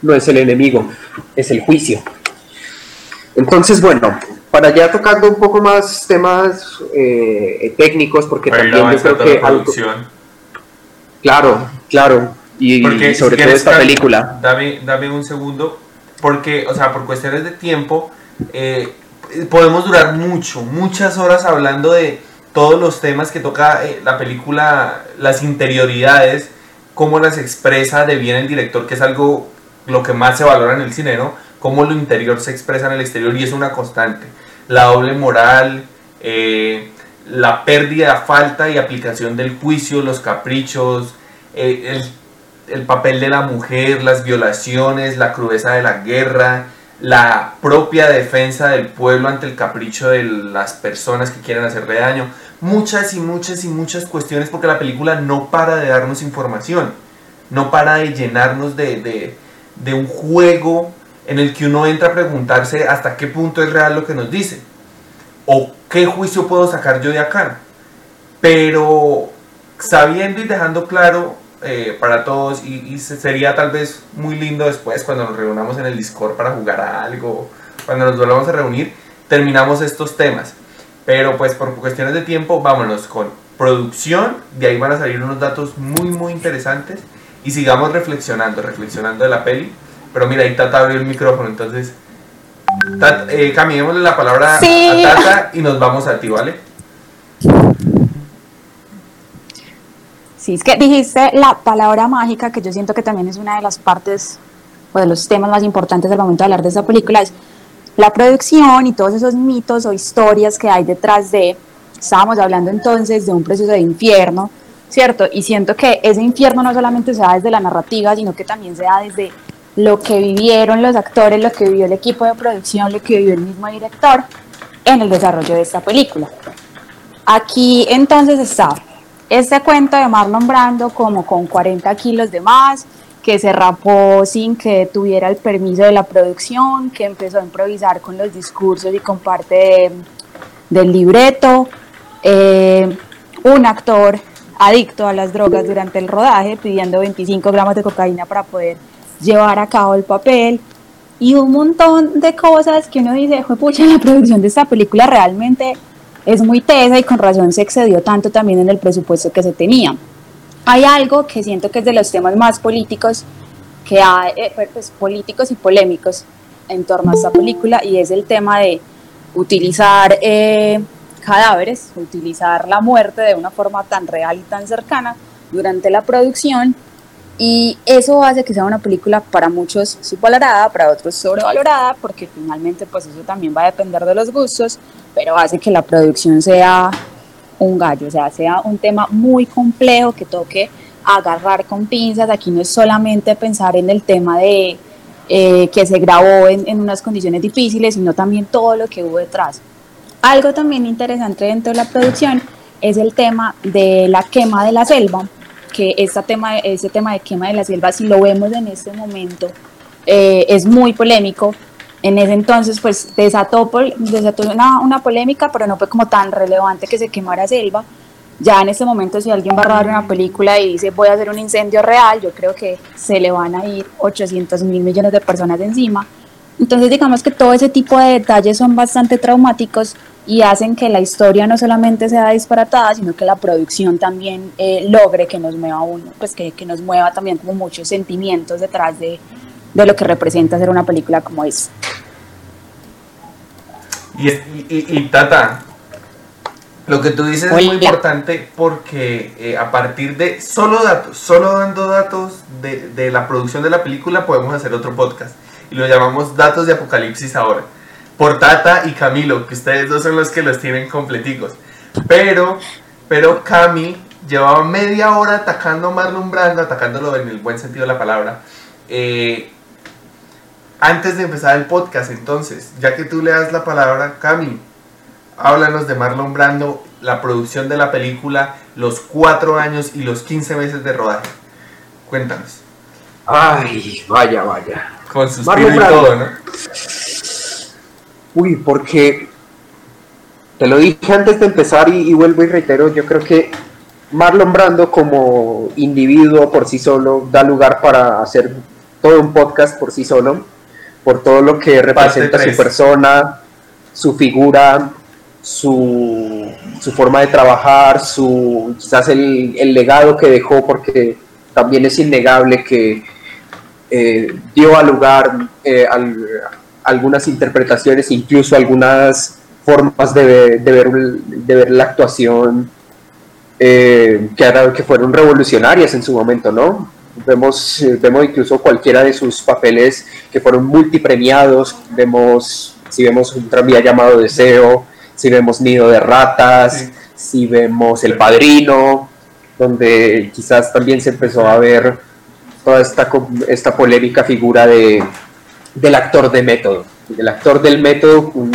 no es el enemigo, es el juicio. Entonces, bueno, para ya tocando un poco más temas eh, técnicos, porque también yo creo que... Algo, claro, claro, y, sobre todo esta película. Dame, dame un segundo, porque, o sea, por cuestiones de tiempo, eh, podemos durar mucho, muchas horas hablando de todos los temas que toca eh, la película, las interioridades cómo las expresa de bien el director, que es algo lo que más se valora en el cine, ¿no? Cómo lo interior se expresa en el exterior y es una constante. La doble moral, eh, la pérdida, falta y aplicación del juicio, los caprichos, eh, el, el papel de la mujer, las violaciones, la crudeza de la guerra, la propia defensa del pueblo ante el capricho de las personas que quieren hacerle daño muchas y muchas y muchas cuestiones porque la película no para de darnos información, no para de llenarnos de, un juego en el que uno entra a preguntarse hasta qué punto es real lo que nos dice o qué juicio puedo sacar yo de acá. Pero sabiendo y dejando claro eh, para todos, y, y, sería tal vez muy lindo después cuando nos reunamos en el Discord para jugar a algo, cuando nos volvamos a reunir, terminamos estos temas. Pero pues por cuestiones de tiempo, vámonos con producción, de ahí van a salir unos datos muy muy interesantes y sigamos reflexionando, reflexionando de la peli. Pero mira, ahí Tata abrió el micrófono, entonces eh, cambiémosle la palabra a Tata y nos vamos a ti, ¿vale? Sí, es que dijiste la palabra mágica, que yo siento que también es una de las partes o de los temas más importantes del momento de hablar de esta película, es la producción y todos esos mitos o historias que hay detrás de, estábamos hablando entonces de un proceso de infierno, ¿cierto? Y siento que ese infierno no solamente se da desde la narrativa, sino que también se da desde lo que vivieron los actores, lo que vivió el equipo de producción, lo que vivió el mismo director en el desarrollo de esta película. Aquí entonces está este cuento de Marlon Brando como con 40 kilos de más, que se rapó sin que tuviera el permiso de la producción, que empezó a improvisar con los discursos y con parte del libreto, eh, un actor adicto a las drogas durante el rodaje, pidiendo 25 gramos de cocaína para poder llevar a cabo el papel, y un montón de cosas que uno dice, pucha, la producción de esta película realmente es muy tesa y con razón se excedió tanto también en el presupuesto que se tenía. Hay algo que siento que es de los temas más políticos que hay, eh, pues, políticos y polémicos en torno a esta película y es el tema de utilizar eh, cadáveres, utilizar la muerte de una forma tan real y tan cercana durante la producción y eso hace que sea una película para muchos subvalorada, para otros sobrevalorada, porque finalmente pues eso también va a depender de los gustos, pero hace que la producción sea un gallo, o sea, sea un tema muy complejo que toque agarrar con pinzas. Aquí no es solamente pensar en el tema de eh, que se grabó en, en, unas condiciones difíciles, sino también todo lo que hubo detrás. Algo también interesante dentro de la producción es el tema de la quema de la selva, que este tema, ese tema de quema de la selva, si lo vemos en este momento, eh, es muy polémico en ese entonces pues desató, desató una, una, polémica, pero no fue como tan relevante que se quemara selva. Ya en este momento si alguien va a rodar una película y dice voy a hacer un incendio real, yo creo que se le van a ir 800 mil millones de personas encima. Entonces digamos que todo ese tipo de detalles son bastante traumáticos y hacen que la historia no solamente sea disparatada, sino que la producción también eh, logre que nos mueva uno, pues que, que nos mueva también como muchos sentimientos detrás de, de lo que representa hacer una película como esta. Y, y, Tata, lo que tú dices es muy importante porque eh, a partir de solo datos, solo dando datos de, de, la producción de la película podemos hacer otro podcast. y lo llamamos Datos de Apocalipsis ahora. Por Tata y Camilo, que ustedes dos son los que los tienen completicos. Pero, pero Cami llevaba media hora atacando a Marlon Brando, atacándolo en el buen sentido de la palabra, eh, antes de empezar el podcast. Entonces, ya que tú le das la palabra, Cami, háblanos de Marlon Brando, la producción de la película, los cuatro años y los 15 meses de rodaje. Cuéntanos. Ay, vaya, vaya. Con suspiro y todo, ¿no? Uy, porque te lo dije antes de empezar y, y, vuelvo y reitero, yo creo que Marlon Brando como individuo por sí solo da lugar para hacer todo un podcast por sí solo, por todo lo que representa su persona, su figura, su, su, forma de trabajar, su quizás el, el, legado que dejó, porque también es innegable que eh, dio a lugar eh, al, algunas interpretaciones, incluso algunas formas de, de, ver, de ver la actuación eh, que, que fueron revolucionarias en su momento, ¿no? Vemos, vemos incluso cualquiera de sus papeles que fueron multipremiados, vemos, si vemos un tranvía llamado Deseo, si vemos Nido de Ratas, sí. si vemos El Padrino, donde quizás también se empezó a ver toda esta, esta polémica figura de, del actor de método, del actor del método, un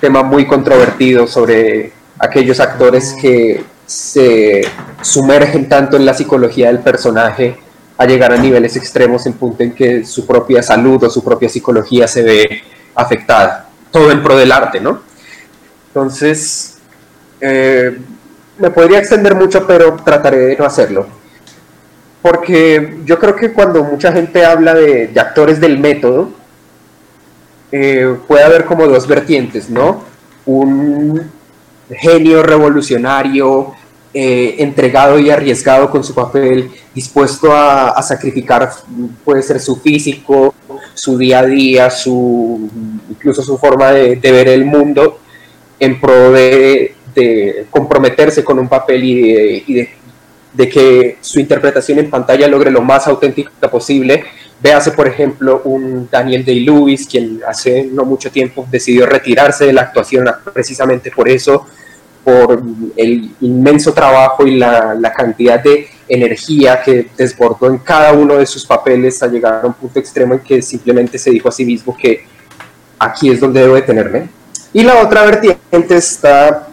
tema muy controvertido sobre aquellos actores que se sumergen tanto en la psicología del personaje a llegar a niveles extremos en punto en que su propia salud o su propia psicología se ve afectada. Todo en pro del arte, ¿no? Entonces, eh, me podría extender mucho, pero trataré de no hacerlo. Porque yo creo que cuando mucha gente habla de, actores del método, eh, puede haber como dos vertientes, ¿no? Un genio revolucionario, eh, entregado y arriesgado con su papel, dispuesto a, sacrificar, puede ser su físico, su día a día, su, incluso su forma de, ver el mundo, en pro de, comprometerse con un papel y, de, que su interpretación en pantalla logre lo más auténtica posible. Véase, por ejemplo, un Daniel Day-Lewis, quien hace no mucho tiempo decidió retirarse de la actuación precisamente por eso, por el inmenso trabajo y la, la, cantidad de energía que desbordó en cada uno de sus papeles a llegar a un punto extremo en que simplemente se dijo a sí mismo que aquí es donde debo detenerme. Y la otra vertiente está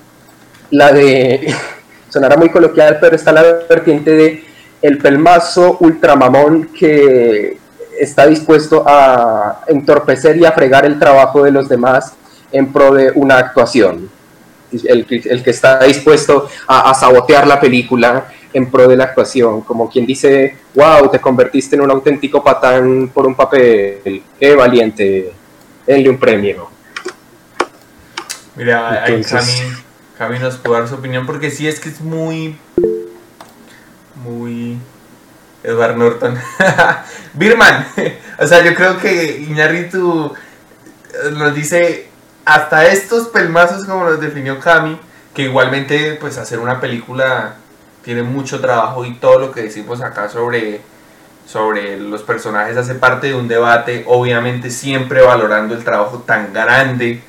la de, sonará muy coloquial, pero está la vertiente de el pelmazo ultramamón que está dispuesto a entorpecer y a fregar el trabajo de los demás en pro de una actuación el, el que está dispuesto a, a, sabotear la película en pro de la actuación, como quien dice, wow, te convertiste en un auténtico patán por un papel, qué valiente, denle un premio. Mira, Entonces... Cami nos puede dar su opinión, porque sí es que es muy, muy... Edward Norton. Birman. o sea, yo creo que Iñárritu nos dice hasta estos pelmazos como los definió Cami, que igualmente pues hacer una película tiene mucho trabajo y todo lo que decimos acá sobre, sobre los personajes hace parte de un debate, obviamente siempre valorando el trabajo tan grande,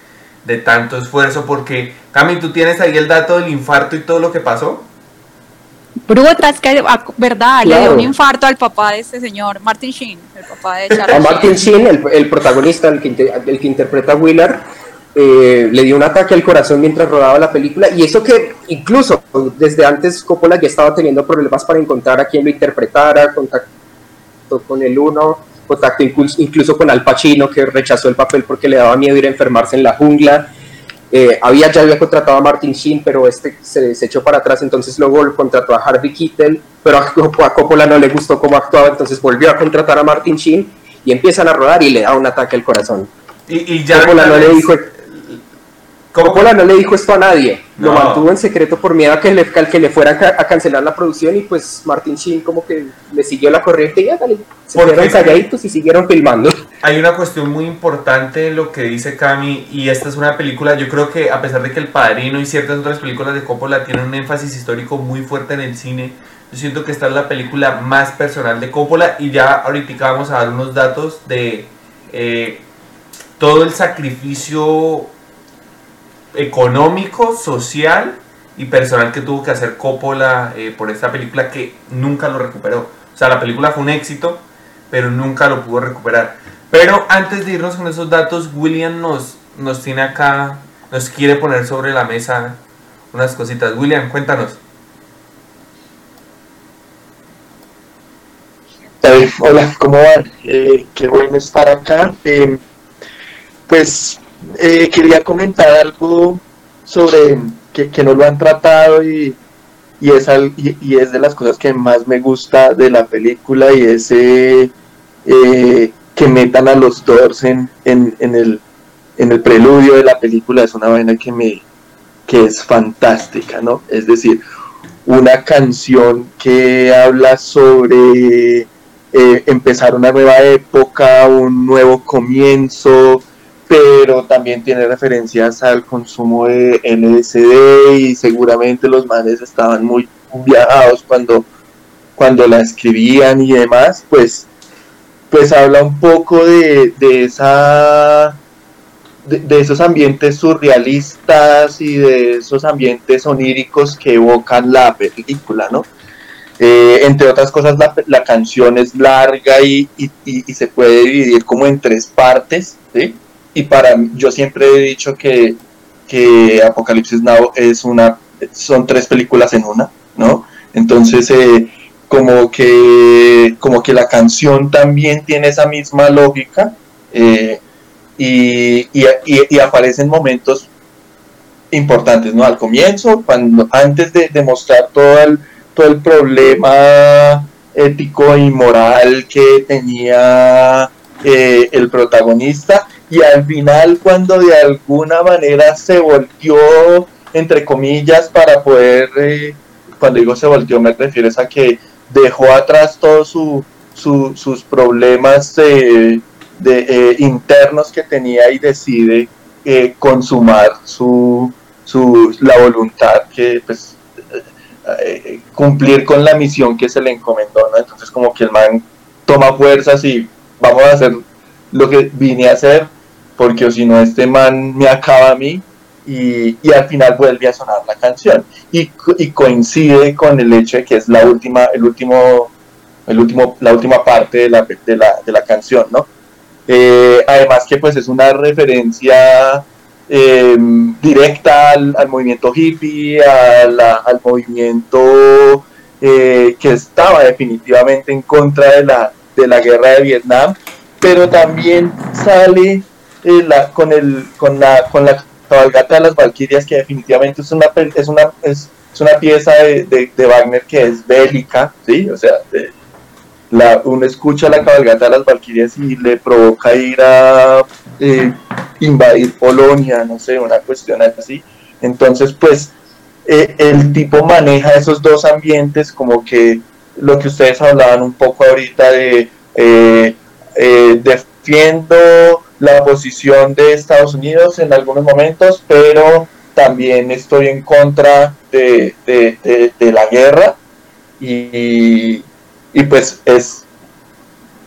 de tanto esfuerzo, porque Cami, ¿tú tienes ahí el dato del infarto y todo lo que pasó? Brutas, que verdad, claro. le dio un infarto al papá de este señor, Martin Sheen, el papá de Charlie A Martin Sheen, el, el protagonista, el que, el que interpreta a Willard, eh, le dio un ataque al corazón mientras rodaba la película y eso que incluso desde antes Coppola ya estaba teniendo problemas para encontrar a quien lo interpretara, contacto con el uno, contacto incluso, incluso con Al Pacino que rechazó el papel porque le daba miedo ir a enfermarse en la jungla. Eh, había ya había contratado a Martin Sheen, pero este se, se, echó para atrás, entonces luego contrató a Harvey Keitel, pero a, a Coppola no le gustó cómo actuaba, entonces volvió a contratar a Martin Sheen y empiezan a rodar y le da un ataque al corazón. Y, y ya Coppola no le dijo Coppola no le dijo esto a nadie, no. lo mantuvo en secreto por miedo a que le, a que le fueran a cancelar la producción y pues Martin Sheen como que le siguió la corriente y ya, dale, se quedaron calladitos y siguieron filmando. Hay una cuestión muy importante en lo que dice Cami y esta es una película, yo creo que a pesar de que El Padrino y ciertas otras películas de Coppola tienen un énfasis histórico muy fuerte en el cine, yo siento que esta es la película más personal de Coppola y ya ahorita vamos a dar unos datos de eh, todo el sacrificio económico, social y personal que tuvo que hacer Coppola eh, por esta película que nunca lo recuperó. O sea, la película fue un éxito, pero nunca lo pudo recuperar. Pero antes de irnos con esos datos, William nos, nos tiene acá, nos quiere poner sobre la mesa unas cositas. William, cuéntanos. hola, ¿cómo van? Eh, qué bueno estar acá. Eh, pues eh, quería comentar algo sobre que, que, no lo han tratado y, y, es y, es de las cosas que más me gusta de la película y es que metan a los Doors en, en, en, el, en el preludio de la película. Es una vaina que, me, que es fantástica, ¿no? Es decir, una canción que habla sobre eh, empezar una nueva época, un nuevo comienzo, pero también tiene referencias al consumo de LSD y seguramente los manes estaban muy viajados cuando, cuando la escribían y demás, pues, pues habla un poco de, de esa de, esos ambientes surrealistas y de esos ambientes oníricos que evocan la película, ¿no? Eh, entre otras cosas, la, la, canción es larga y, y, y, se puede dividir como en tres partes, ¿sí? Y para yo siempre he dicho que, que Apocalipsis Now es una, son tres películas en una, ¿no? Entonces, eh, como, que, como que la canción también tiene esa misma lógica eh, y, y, aparecen momentos importantes, ¿no? Al comienzo, cuando antes de, de mostrar todo el todo el problema ético y moral que tenía eh, el protagonista y al final cuando de alguna manera se volteó entre comillas para poder eh, cuando digo se volteó me refiero a que dejó atrás todos su, sus problemas de, eh, internos que tenía y decide consumar su, su la voluntad que pues eh, cumplir con la misión que se le encomendó, ¿no? Entonces como que el man toma fuerzas y vamos a hacer lo que vine a hacer, porque si no este man me acaba a mí y, y, al final vuelve a sonar la canción y, y, coincide con el hecho de que es la última, el último, el último, la última parte de la, de la, de la canción, ¿no? Eh, además que pues es una referencia eh, directa al, movimiento hippie, al movimiento eh, que estaba definitivamente en contra de la, de la guerra de Vietnam, pero también sale eh, con, la, con la cabalgata de las Valquirias, que definitivamente es una, es una, es, una pieza de, de, Wagner que es bélica, ¿sí? o sea, la, uno escucha la cabalgata de las Valquirias y le provoca ir a eh, invadir Polonia, no sé, una cuestión así. Entonces, pues, eh, el tipo maneja esos dos ambientes, como que lo que ustedes hablaban un poco ahorita de eh, defiendo la posición de Estados Unidos en algunos momentos, pero también estoy en contra de, la guerra y, y, pues es,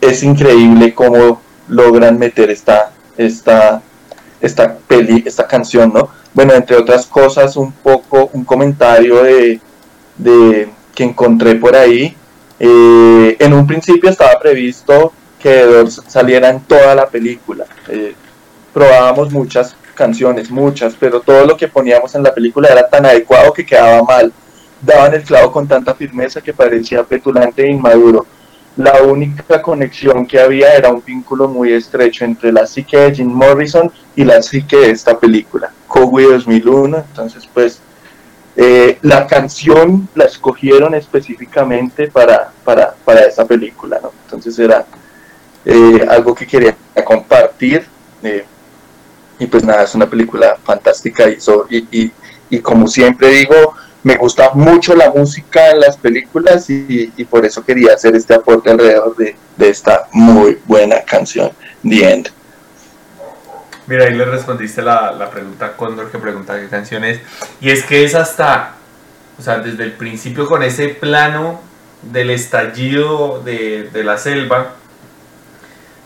es increíble cómo logran meter esta, esta, esta peli, esta canción, ¿no? Bueno, entre otras cosas, un poco, un comentario de, de que encontré por ahí. Eh, en un principio estaba previsto que saliera en toda la película. Eh, probábamos muchas canciones, muchas, pero todo lo que poníamos en la película era tan adecuado que quedaba mal. Daban el clavo con tanta firmeza que parecía petulante e inmaduro la única conexión que había era un vínculo muy estrecho entre la psique de Jim Morrison y la psique de esta película, Cowie 2001. Entonces, pues, eh, la canción la escogieron específicamente para, para, para esta película, ¿no? Entonces era eh, algo que quería compartir. Eh, y pues nada, es una película fantástica y, y, y, y como siempre digo, me gusta mucho la música en las películas y, por eso quería hacer este aporte alrededor de, esta muy buena canción, The End. Mira, ahí le respondiste la, la pregunta a Condor que pregunta qué canción es. Y es que es hasta, o sea, desde el principio con ese plano del estallido de, de la selva,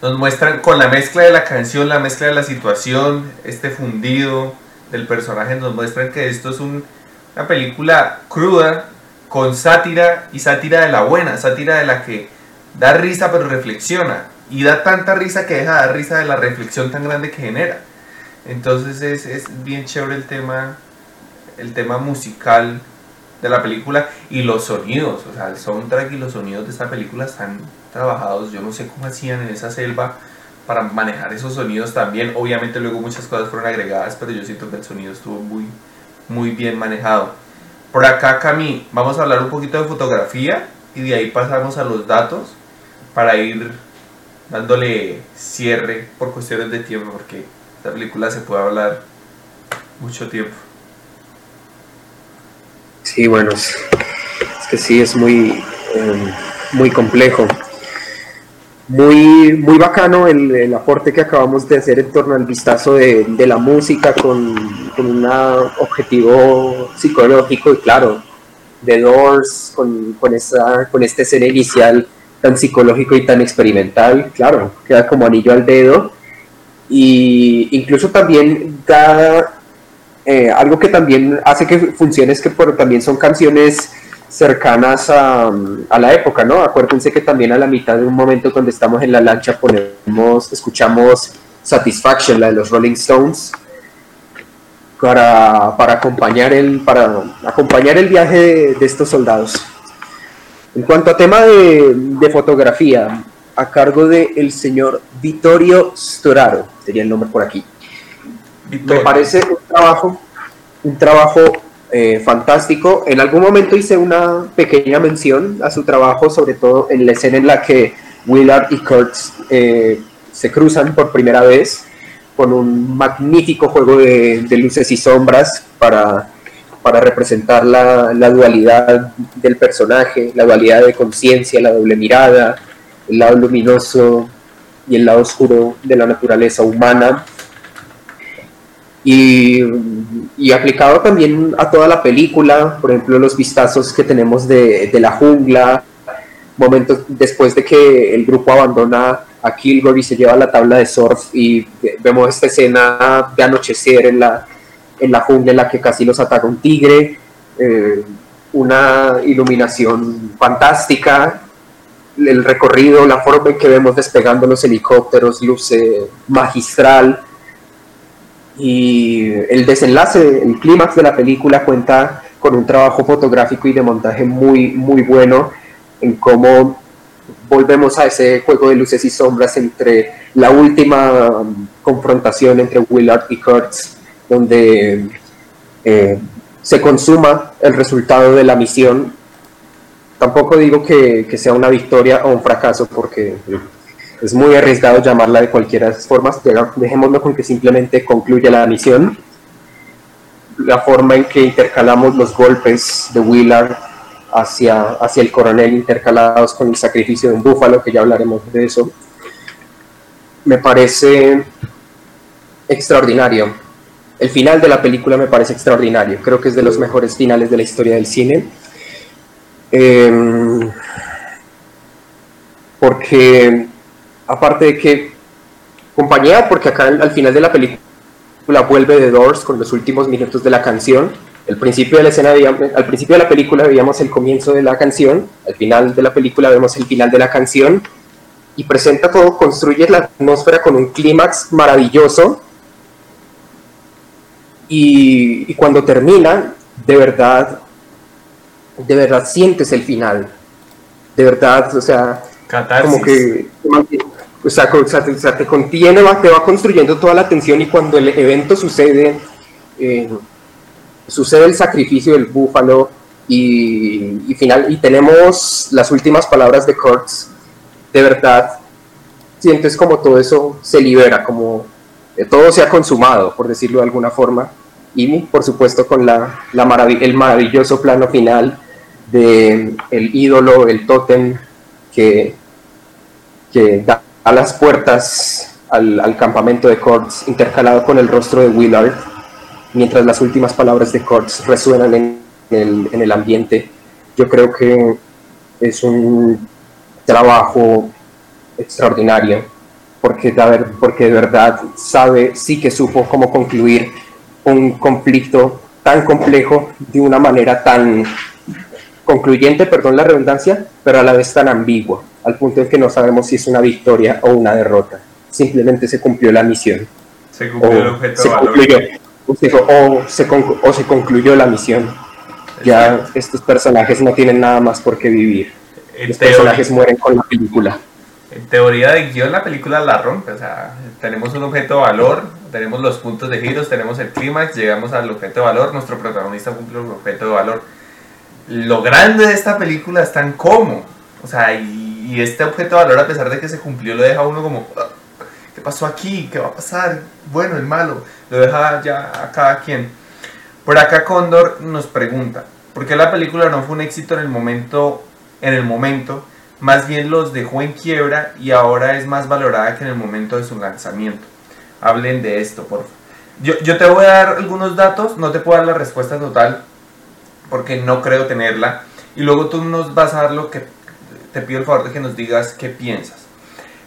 nos muestran con la mezcla de la canción, la mezcla de la situación, este fundido del personaje, nos muestran que esto es una película cruda, con sátira y sátira de la buena, sátira de la que da risa pero reflexiona y da tanta risa que deja de dar risa de la reflexión tan grande que genera. Entonces es, es bien chévere el tema, el tema musical de la película y los sonidos, o sea, el soundtrack y los sonidos de esta película están trabajados, yo no sé cómo hacían en esa selva para manejar esos sonidos también, obviamente luego muchas cosas fueron agregadas, pero yo siento que el sonido estuvo muy, muy bien manejado. Por acá, Cami, vamos a hablar un poquito de fotografía y de ahí pasamos a los datos para ir dándole cierre por cuestiones de tiempo, porque esta película se puede hablar mucho tiempo. Sí, bueno, es, que sí, es muy, em, muy complejo. Muy, muy bacano el, aporte que acabamos de hacer en torno al vistazo de, la música con, un objetivo psicológico y claro, de Doors, con, con, esa, con esta escena inicial tan psicológico y tan experimental, claro, queda como anillo al dedo. Y incluso también da eh, algo que también hace que funcione es que también son canciones cercanas a, la época, ¿no? Acuérdense que también a la mitad de un momento cuando estamos en la lancha ponemos, escuchamos Satisfaction, la de los Rolling Stones, para, para acompañar, el, para acompañar el viaje de, estos soldados. En cuanto a tema de, fotografía, a cargo del el señor Vittorio Storaro, sería el nombre por aquí. Me parece un trabajo, un trabajo eh, fantástico. En algún momento hice una pequeña mención a su trabajo, sobre todo en la escena en la que Willard y Kurtz eh, se cruzan por primera vez con un magnífico juego de, luces y sombras para, para representar la, la, dualidad del personaje, la dualidad de conciencia, la doble mirada, el lado luminoso y el lado oscuro de la naturaleza humana y, aplicado también a toda la película, por ejemplo, los vistazos que tenemos de, la jungla, momentos después de que el grupo abandona a Kilgore y se lleva la tabla de surf y vemos esta escena de anochecer en la, en la jungla en la que casi los ataca un tigre, eh, una iluminación fantástica, el recorrido, la forma en que vemos despegando los helicópteros, luce magistral y el desenlace, el clímax de la película cuenta con un trabajo fotográfico y de montaje muy, muy bueno en cómo volvemos a ese juego de luces y sombras entre la última um, confrontación entre Willard y Kurtz, donde eh, se consuma el resultado de la misión. Tampoco digo que, que sea una victoria o un fracaso, porque es muy arriesgado llamarla de cualquiera de las formas, dejémoslo con que simplemente concluya la misión. La forma en que intercalamos los golpes de Willard hacia, hacia el coronel intercalados con el sacrificio de un búfalo, que ya hablaremos de eso, me parece extraordinario. El final de la película me parece extraordinario, creo que es de los mejores finales de la historia del cine. Em, porque aparte de que compañía, porque acá al final de la película vuelve The Doors con los últimos minutos de la canción. El principio de la escena, al principio de la película veíamos el comienzo de la canción, al final de la película vemos el final de la canción y presenta todo, construye la atmósfera con un clímax maravilloso. Y, y, cuando termina, de verdad, de verdad sientes el final, de verdad, o sea, como que o sea, te contiene, te va construyendo toda la tensión y cuando el evento sucede, eh, sucede el sacrificio del búfalo y, final, y tenemos las últimas palabras de Kurtz, de verdad, sientes como todo eso se libera, como todo se ha consumado, por decirlo de alguna forma, y por supuesto con la, la el maravilloso plano final de ídolo, el tótem que, que da a las puertas al, campamento de Kurtz, intercalado con el rostro de Willard, mientras las últimas palabras de Kurtz resuenan en el, en el ambiente. Yo creo que es un trabajo extraordinario. porque, ver, porque de verdad sabe, sí que supo cómo concluir un conflicto tan complejo de una manera tan concluyente, perdón la redundancia, pero a la vez tan ambigua, al punto en que no sabemos si es una victoria o una derrota. Simplemente se cumplió la misión. Se cumplió el objeto se de valor. concluyó, o, se, o se conclu- o se concluyó la misión. Ya estos personajes no tienen nada más por qué vivir. En Los teoría, personajes mueren con la película. en teoría de guion la película la rompe, o sea, tenemos un objeto de valor, tenemos los puntos de giros, tenemos el clímax, llegamos al objeto de valor, nuestro protagonista cumple el objeto de valor. Lo grande de esta película está en cómo, o sea, y, y este objeto de valor a pesar de que se cumplió lo deja uno como, "Ah, ¿qué pasó aquí? ¿Qué va a pasar? Bueno, el malo, lo deja ya a cada quien. Por acá Condor nos pregunta, ¿por qué la película no fue un éxito en el momento, en el momento? Más bien los dejó en quiebra y ahora es más valorada que en el momento de su lanzamiento. Hablen de esto, por favor. Yo, yo te voy a dar algunos datos, no te puedo dar la respuesta total porque no creo tenerla. Y luego tú nos vas a dar lo que te pido el favor de que nos digas qué piensas.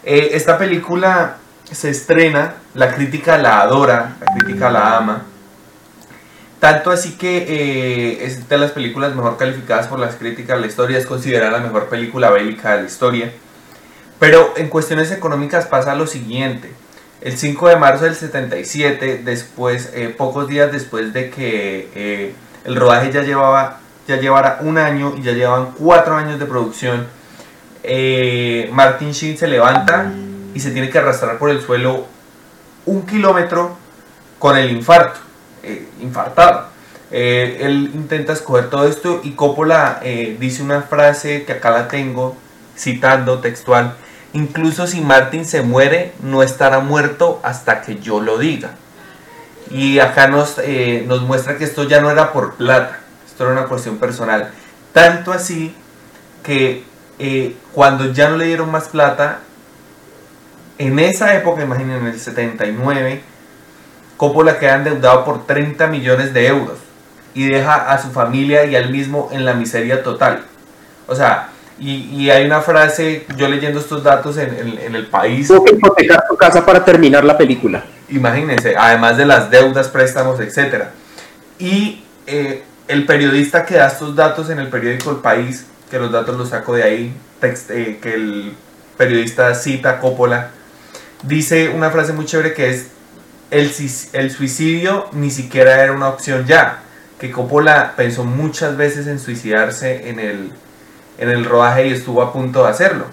Eh, esta película se estrena, la crítica la adora, la crítica la ama. Tanto así que eh, es de las películas mejor calificadas por las críticas. La historia es considerada la mejor película bélica de la historia. Pero en cuestiones económicas pasa lo siguiente. El 5 de marzo del 77, después, eh, pocos días después de que eh, el rodaje ya llevaba ya llevara un año y ya llevaban cuatro años de producción, eh, Martin Sheen se levanta y se tiene que arrastrar por el suelo un kilómetro con el infarto, eh, infartado. Eh, él intenta escoger todo esto y Coppola dice una frase que acá la tengo, citando textual, incluso si Martin se muere, no estará muerto hasta que yo lo diga. Y acá nos, nos muestra que esto ya no era por plata, esto era una cuestión personal. Tanto así que eh, cuando ya no le dieron más plata, en esa época, imaginen, en el 79, Coppola queda endeudado por 30 millones de euros y deja a su familia y al mismo en la miseria total. O sea, y, y hay una frase, yo leyendo estos datos en, en- en el país, Tuvo que hipotecar su casa para terminar la película. imagínense, además de las deudas, préstamos, etc. Y eh, el periodista que da estos datos en el periódico El País, que los datos los saco de ahí, eh, que el periodista cita Coppola, dice una frase muy chévere que es, el, el suicidio ni siquiera era una opción ya, que Coppola pensó muchas veces en suicidarse en el, en el rodaje y estuvo a punto de hacerlo.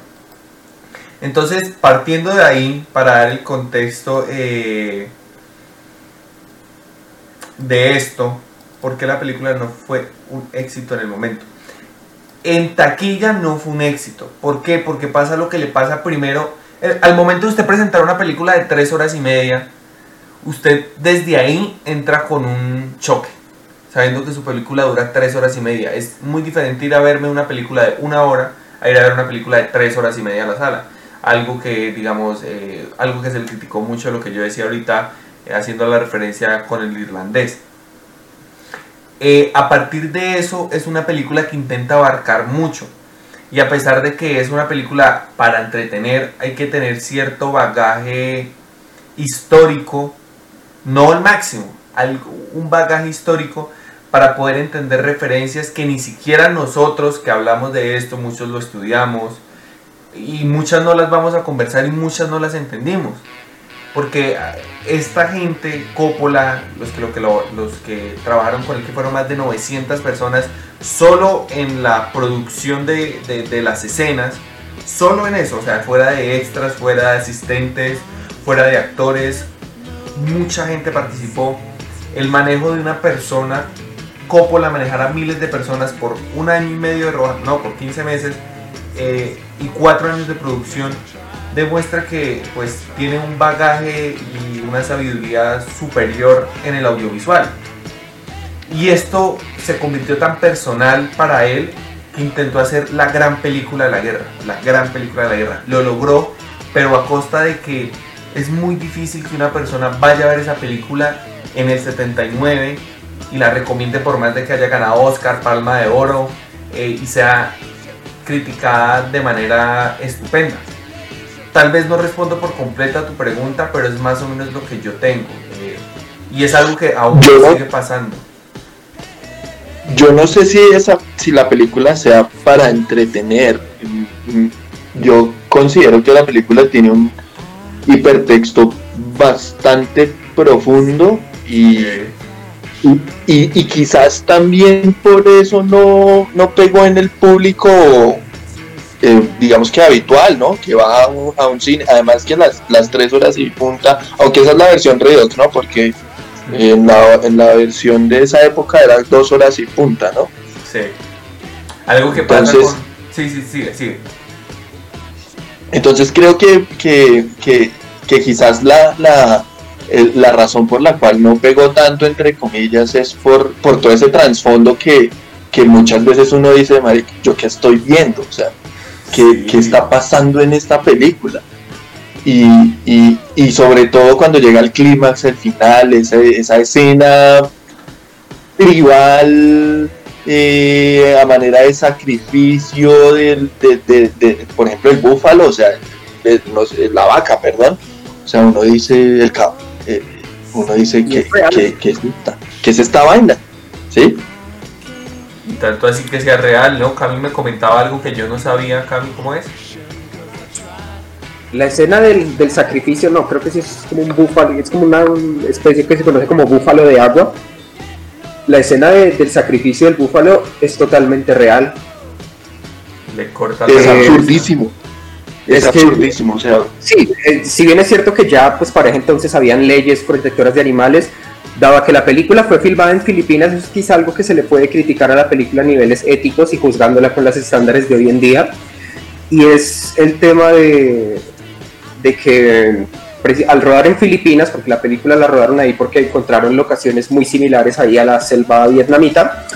Entonces, partiendo de ahí, para dar el contexto eh, de esto, ¿por qué la película no fue un éxito en el momento? En taquilla no fue un éxito. ¿Por qué? Porque pasa lo que le pasa primero. eh, Al momento de usted presentar una película de tres horas y media, usted desde ahí entra con un choque, sabiendo que su película dura tres horas y media. Es muy diferente ir a verme una película de una hora a ir a ver una película de tres horas y media a la sala. Algo que, digamos, eh, algo que se le criticó mucho lo que yo decía ahorita, eh, haciendo la referencia con el irlandés. Eh, a partir de eso, es una película que intenta abarcar mucho. Y a pesar de que es una película para entretener, hay que tener cierto bagaje histórico, no el máximo, algo- un bagaje histórico para poder entender referencias que ni siquiera nosotros que hablamos de esto, muchos lo estudiamos y muchas no las vamos a conversar y muchas no las entendimos. Porque esta gente, Coppola, los que, lo que lo- los que trabajaron con él, que fueron más de 900 personas, solo en la producción de, de- las escenas, solo en eso, o sea, fuera de extras, fuera de asistentes, fuera de actores, mucha gente participó. El manejo de una persona, Coppola manejar a miles de personas por un año y medio de rodaje, no, por 15 meses eh, y cuatro años de producción, demuestra que pues tiene un bagaje y una sabiduría superior en el audiovisual. Y esto se convirtió tan personal para él que intentó hacer la gran película de la guerra, la gran película de la guerra. Lo logró, pero a costa de que es muy difícil que una persona vaya a ver esa película en el 79 y la recomiende por más de que haya ganado Oscar, Palma de Oro eh, y sea criticada de manera estupenda. Tal vez no respondo por completa a tu pregunta, pero es más o menos lo que yo tengo. eh, y es algo que aún no- sigue pasando. Yo no sé si esa, si la película sea para entretener. Mm, mm, Yo considero que la película tiene un hipertexto bastante profundo y, y, y- y quizás también por eso no, no pegó en el público, eh, digamos que habitual, ¿no? Que va a un, a un cine, además que las, las tres horas y punta, aunque esa es la versión Redux, ¿no? Porque en la, en la versión de esa época era dos horas y punta, ¿no? sí. Algo que pasa Entonces- con... Sí, sí, sigue, sigue. Entonces creo que, que, que, que quizás la, la, la razón por la cual no pegó tanto, entre comillas, es por, por todo ese trasfondo que, que muchas veces uno dice, "Marica, ¿yo qué estoy viendo? O sea, ¿qué, Sí. qué está pasando en esta película? Y, y, y sobre todo cuando llega el clímax, el final, esa, esa escena tribal eh, a manera de sacrificio del, de, de- de- por ejemplo el búfalo o sea no sé, la vaca perdón o sea uno dice el cabo eh, uno dice que, real. que, que es esta, que es esta vaina ¿sí? Y tanto así que sea real, ¿no? Cami me comentaba algo que yo no sabía, Cami, ¿cómo es? La escena del, del sacrificio, no, creo que sí es como un búfalo, es como una especie que se conoce como búfalo de agua. La escena de- del sacrificio del búfalo es totalmente real. Le corta es Eh, absurdísimo es, es que- absurdísimo o sea Sí, eh, si bien es cierto que ya pues para ese entonces habían leyes protectoras de animales, dado que la película fue filmada en Filipinas, es quizá algo que se le puede criticar a la película a niveles éticos y juzgándola con los estándares de hoy en día. Y es el tema de, de que al rodar en Filipinas, porque la película la rodaron ahí porque encontraron locaciones muy similares ahí a la selva vietnamita,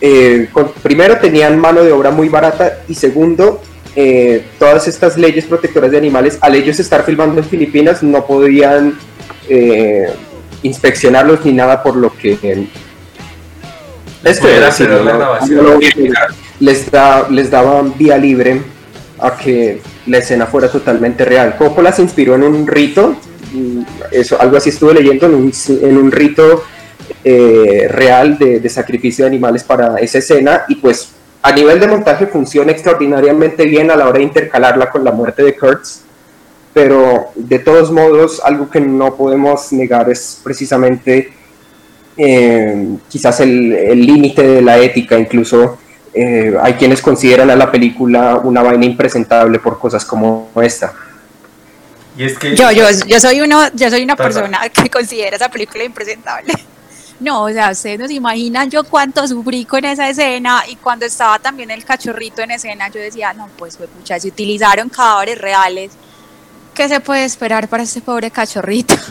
eh, primero tenían mano de obra muy barata y segundo, eh, todas estas leyes protectoras de animales, al ellos estar filmando en Filipinas, no podían eh, inspeccionarlos ni nada por lo que... eh, esto era así, les, da, les daban vía libre a que la escena fuera totalmente real. Coppola se inspiró en un rito, eso, algo así estuve leyendo, en un, en un rito eh, real de, de sacrificio de animales para esa escena y pues a nivel de montaje funciona extraordinariamente bien a la hora de intercalarla con la muerte de Kurtz, pero de todos modos algo que no podemos negar es precisamente eh, quizás el límite de la ética, incluso eh, hay quienes consideran a la película una vaina impresentable por cosas como esta. Y es que Yo, yo, yo soy uno, yo soy una Perdón. persona que considera esa película impresentable. No, o sea, ustedes no se imaginan yo cuánto sufrí con esa escena y cuando estaba también el cachorrito en escena, yo decía, no, pues pucha, se utilizaron cadáveres reales. ¿Qué se puede esperar para este pobre cachorrito?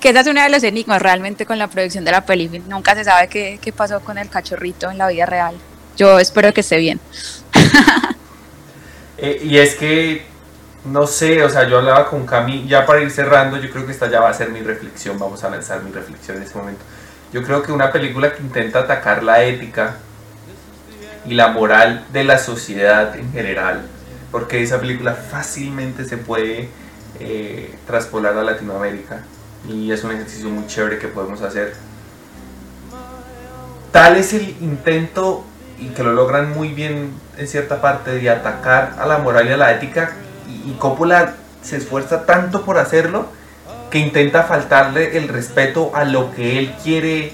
Que esa es uno de los enigmas realmente con la producción de la peli. Nunca se sabe qué, qué pasó con el cachorrito en la vida real. Yo espero que esté bien. Eh, y es que, no sé, o sea, yo hablaba con Cami, ya para ir cerrando, yo creo que esta ya va a ser mi reflexión, vamos a lanzar mi reflexión en este momento. Yo creo que una película que intenta atacar la ética y la moral de la sociedad en general, porque esa película fácilmente se puede eh, traspolar a Latinoamérica y es un ejercicio muy chévere que podemos hacer. Tal es el intento y que lo logran muy bien en cierta parte de atacar a la moral y a la ética y, y Coppola se esfuerza tanto por hacerlo que intenta faltarle el respeto a lo que él quiere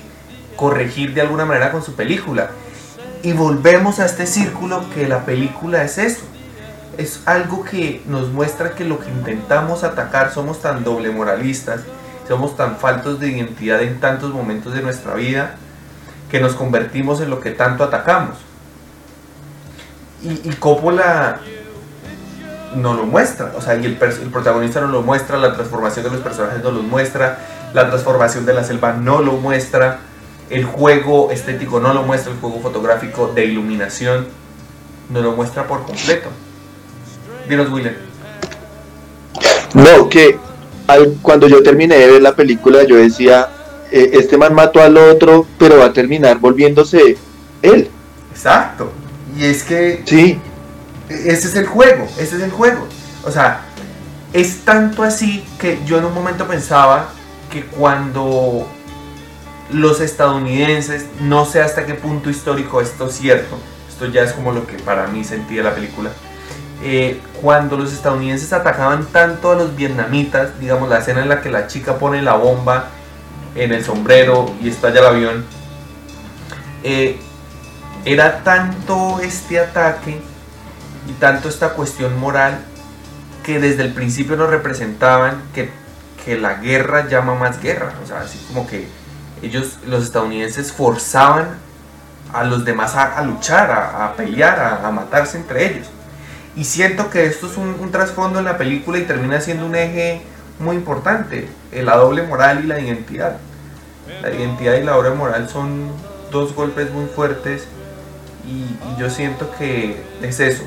corregir de alguna manera con su película. Y volvemos a este círculo que la película es eso. Es algo que nos muestra que lo que intentamos atacar somos tan doble moralistas, somos tan faltos de identidad en tantos momentos de nuestra vida que nos convertimos en lo que tanto atacamos. Y, Coppola no lo muestra, o sea, el, el protagonista no lo muestra, la transformación de los personajes no lo muestra, la transformación de la selva no lo muestra, el juego estético no lo muestra, el juego fotográfico de iluminación no lo muestra por completo. Dinos, William. No, que al- cuando yo terminé de ver la película yo decía, eh, este man mató al otro, pero va a terminar volviéndose él. Exacto. Y es que Sí, ese es el juego, ese es el juego. O sea, es tanto así que yo en un momento pensaba que cuando los estadounidenses, no sé hasta qué punto histórico esto es cierto, esto ya es como lo que para mí sentía la película, eh, cuando los estadounidenses atacaban tanto a los vietnamitas, digamos la escena en la que la chica pone la bomba en el sombrero y estalla el avión, eh, era tanto este ataque y tanto esta cuestión moral que desde el principio nos representaban que, que la guerra llama más guerra, o sea, así como que ellos, los estadounidenses, forzaban a los demás a, luchar, a, pelear, a, matarse entre ellos. Y siento que esto es un, trasfondo en la película y termina siendo un eje muy importante, la doble moral y la identidad. La identidad y la doble moral son dos golpes muy fuertes y, yo siento que es eso,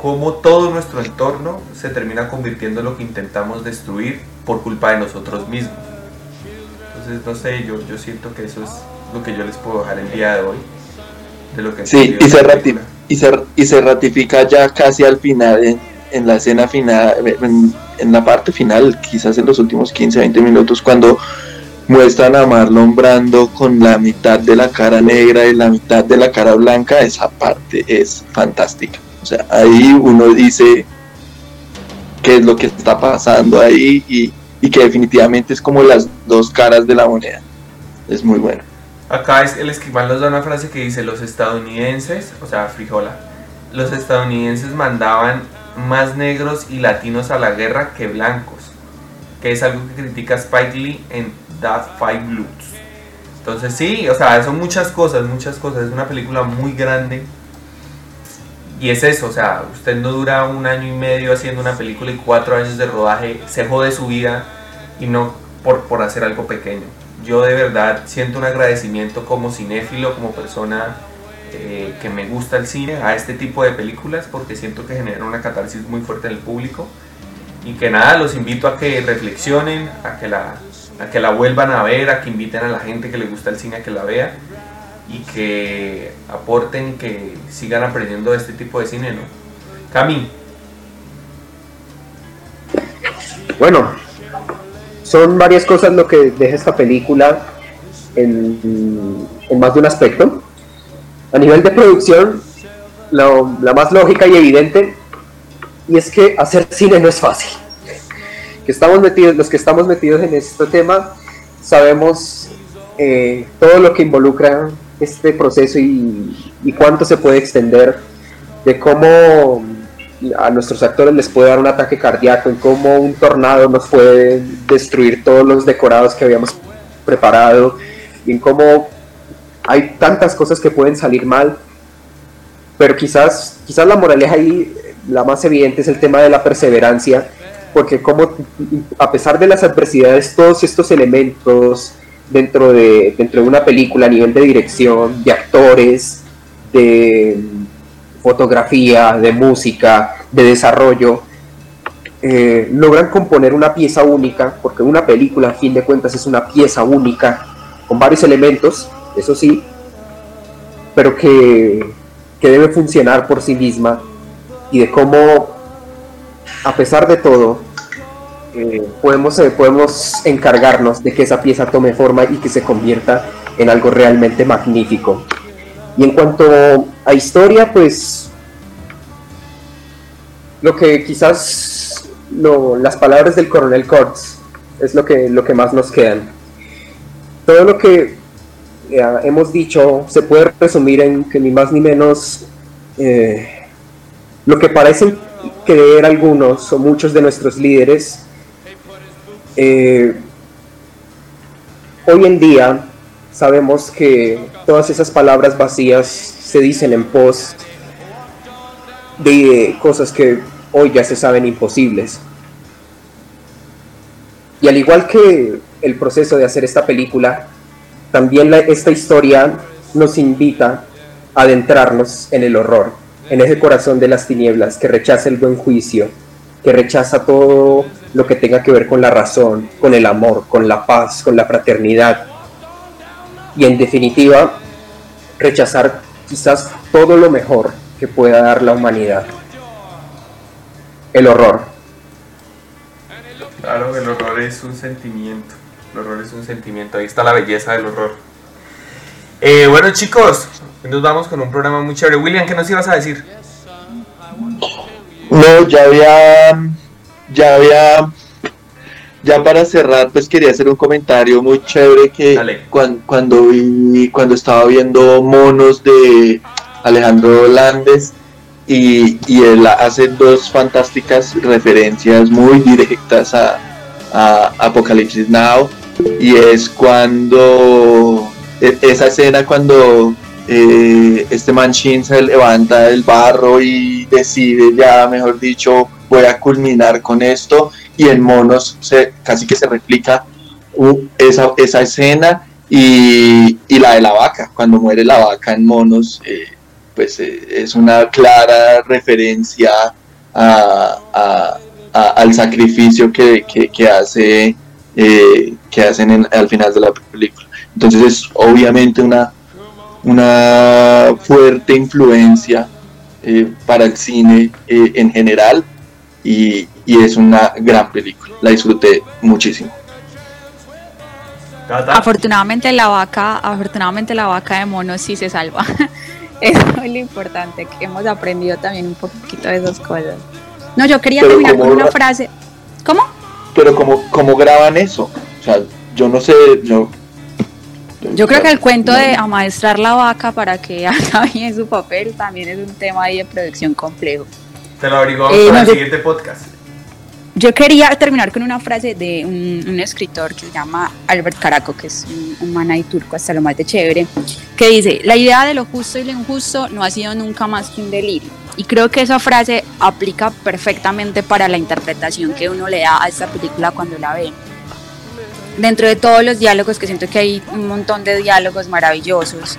como todo nuestro entorno se termina convirtiendo en lo que intentamos destruir por culpa de nosotros mismos. Entonces, no sé, yo, yo siento que eso es lo que yo les puedo dejar el día de hoy. De lo que sí, y se, ratifica, y, se, y se ratifica ya casi al final, en, en la escena final, en, en, la parte final, quizás en los últimos 15, 20 minutos, cuando muestran a Marlon Brando con la mitad de la cara negra y la mitad de la cara blanca, esa parte es fantástica. O sea, ahí uno dice qué es lo que está pasando ahí y y que definitivamente es como las dos caras de la moneda. Es muy bueno. Acá es, el escribano nos da una frase que dice, los estadounidenses, o sea, frijola, los estadounidenses mandaban más negros y latinos a la guerra que blancos, que es algo que critica Spike Lee en That Five Blues. Entonces sí, o sea, son muchas cosas, muchas cosas, es una película muy grande. Y es eso, o sea, usted no dura un año y medio haciendo una película y cuatro años de rodaje, se jode su vida y no por, por hacer algo pequeño. Yo de verdad siento un agradecimiento como cinéfilo, como persona eh, que me gusta el cine, a este tipo de películas porque siento que genera una catarsis muy fuerte en el público. Y que nada, los invito a que reflexionen, a que la, a que la vuelvan a ver, a que inviten a la gente que le gusta el cine a que la vea y que aporten, que sigan aprendiendo este tipo de cine, ¿no? Cami. Bueno, son varias cosas lo que deja esta película en, más de un aspecto. A nivel de producción, la más lógica y evidente, y es que hacer cine no es fácil. Que estamos metidos, los que estamos metidos en este tema sabemos eh, todo lo que involucra este proceso y, y cuánto se puede extender, de cómo a nuestros actores les puede dar un ataque cardíaco, en cómo un tornado nos puede destruir todos los decorados que habíamos preparado, en cómo hay tantas cosas que pueden salir mal, pero quizás, quizás la moraleja ahí, la más evidente es el tema de la perseverancia, porque como a pesar de las adversidades, todos estos elementos dentro de, dentro de una película a nivel de dirección, de actores, de fotografía, de música, de desarrollo, eh, logran componer una pieza única, porque una película, a fin de cuentas, es una pieza única, con varios elementos, eso sí, pero que, que debe funcionar por sí misma, y de cómo, a pesar de todo, eh, podemos, eh, podemos encargarnos de que esa pieza tome forma y que se convierta en algo realmente magnífico. Y en cuanto a historia, pues lo que quizás las palabras del coronel Kurtz es lo que, lo que más nos quedan. Todo lo que eh, hemos dicho se puede resumir en que ni más ni menos eh, lo que parecen creer algunos o muchos de nuestros líderes eh, hoy en día sabemos que todas esas palabras vacías se dicen en pos de cosas que hoy ya se saben imposibles. Y al igual que el proceso de hacer esta película, también esta historia nos invita a adentrarnos en el horror, en ese corazón de las tinieblas que rechaza el buen juicio, que rechaza todo lo que tenga que ver con la razón, con el amor, con la paz, con la fraternidad, y en definitiva rechazar quizás todo lo mejor que pueda dar la humanidad. el horror. Claro, el horror es un sentimiento. El horror es un sentimiento. Ahí está la belleza del horror. Eh, bueno, chicos, nos vamos con un programa muy chévere. William, ¿qué nos ibas a decir? No, ya había, ya había, ya para cerrar, pues quería hacer un comentario muy chévere que cuando vi, cuando estaba viendo monos de Alejandro Landes y, y él hace dos fantásticas referencias muy directas a, a Apocalipsis Now y es cuando e- esa escena cuando eh, este man Shin se levanta del barro y decide ya, mejor dicho, voy a culminar con esto y en monos se, casi que se replica uh, esa, esa escena y, y la de la vaca, cuando muere la vaca en monos, eh, pues eh, es una clara referencia a- a- al sacrificio que, que- hace eh, que hacen en- al final de la película. Entonces es obviamente una, una fuerte influencia para el cine en general y, y es una gran película. La disfruté muchísimo. Afortunadamente la vaca, afortunadamente la vaca de mono sí se salva. Eso es lo importante, que hemos aprendido también un poquito de esas cosas. No, yo quería Pero terminar con una ra- frase. ¿Cómo? Pero como, como graban eso, o sea, yo no sé, yo... Yo creo que el cuento de amaestrar la vaca para que haga bien su papel también es un tema ahí de producción complejo. Te lo averiguamos Eh, para no, el siguiente podcast. Yo quería terminar con una frase de un, un escritor que se llama Albert Caraco, que es un, un man ahí turco hasta lo más de chévere, que dice, la idea de lo justo y lo injusto no ha sido nunca más que un delirio. Y creo que esa frase aplica perfectamente para la interpretación que uno le da a esta película cuando la ve. Dentro de todos los diálogos, que siento que hay un montón de diálogos maravillosos,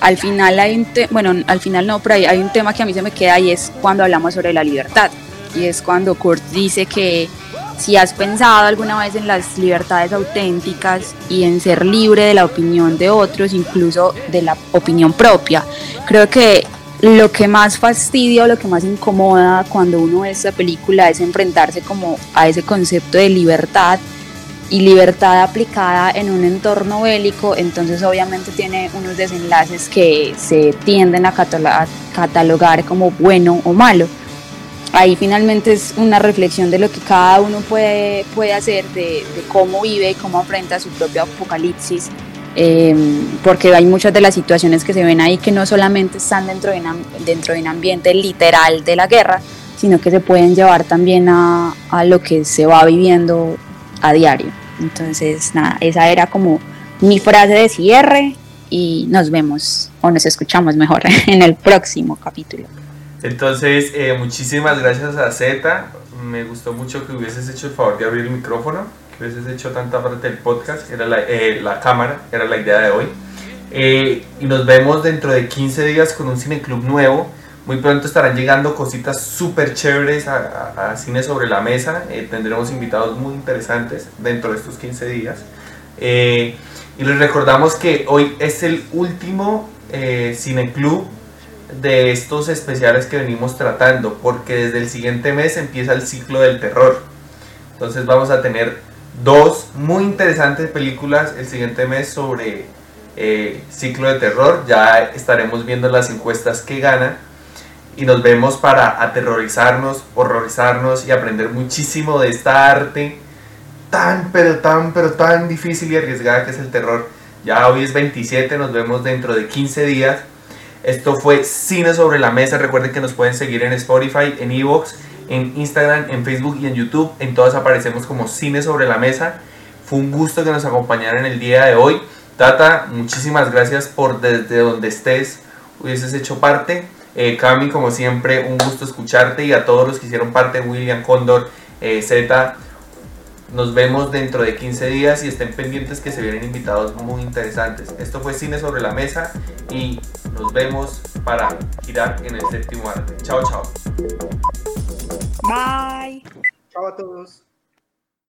al final hay un bueno, al final no, pero hay, hay un tema que a mí se me queda y es cuando hablamos sobre la libertad. Y es cuando Kurt dice que si has pensado alguna vez en las libertades auténticas y en ser libre de la opinión de otros, incluso de la opinión propia, creo que lo que más fastidia lo que más incomoda cuando uno ve esta película es enfrentarse como a ese concepto de libertad y libertad aplicada en un entorno bélico, entonces obviamente tiene unos desenlaces que se tienden a catalogar como bueno o malo. Ahí finalmente es una reflexión de lo que cada uno puede, puede hacer, de, de cómo vive y cómo enfrenta su propio apocalipsis, eh, porque hay muchas de las situaciones que se ven ahí que no solamente están dentro de, un am- dentro de un ambiente literal de la guerra, sino que se pueden llevar también a, a lo que se va viviendo a diario. Entonces, nada, esa era como mi frase de cierre y nos vemos o nos escuchamos mejor en el próximo capítulo. Entonces, eh, muchísimas gracias a Z. Me gustó mucho que hubieses hecho el favor de abrir el micrófono, que hubieses hecho tanta parte del podcast, era la, eh, la cámara, era la idea de hoy. Eh, y nos vemos dentro de 15 días con un cineclub nuevo. Muy pronto estarán llegando cositas súper chéveres a, a- a Cine sobre la Mesa. Eh, tendremos invitados muy interesantes dentro de estos 15 días. Eh, y les recordamos que hoy es el último eh, cineclub de estos especiales que venimos tratando, porque desde el siguiente mes empieza el ciclo del terror. Entonces vamos a tener dos muy interesantes películas el siguiente mes sobre eh, ciclo de terror. Ya estaremos viendo las encuestas que ganan y nos vemos para aterrorizarnos, horrorizarnos y aprender muchísimo de esta arte tan, pero tan, pero tan difícil y arriesgada que es el terror. Ya hoy es 27, nos vemos dentro de 15 días. Esto fue Cine sobre la Mesa. Recuerden que nos pueden seguir en Spotify, en Evox, en Instagram, en Facebook y en YouTube. En todas aparecemos como Cine sobre la Mesa. Fue un gusto que nos acompañaran el día de hoy. Tata, muchísimas gracias por desde donde estés hubieses hecho parte. Eh, Cami, como siempre, un gusto escucharte y a todos los que hicieron parte, William, Condor, eh, Z. Nos vemos dentro de 15 días y estén pendientes que se vienen invitados muy interesantes. Esto fue Cine sobre la Mesa y nos vemos para girar en el séptimo arte. Chao, chao. Bye. Chao a todos.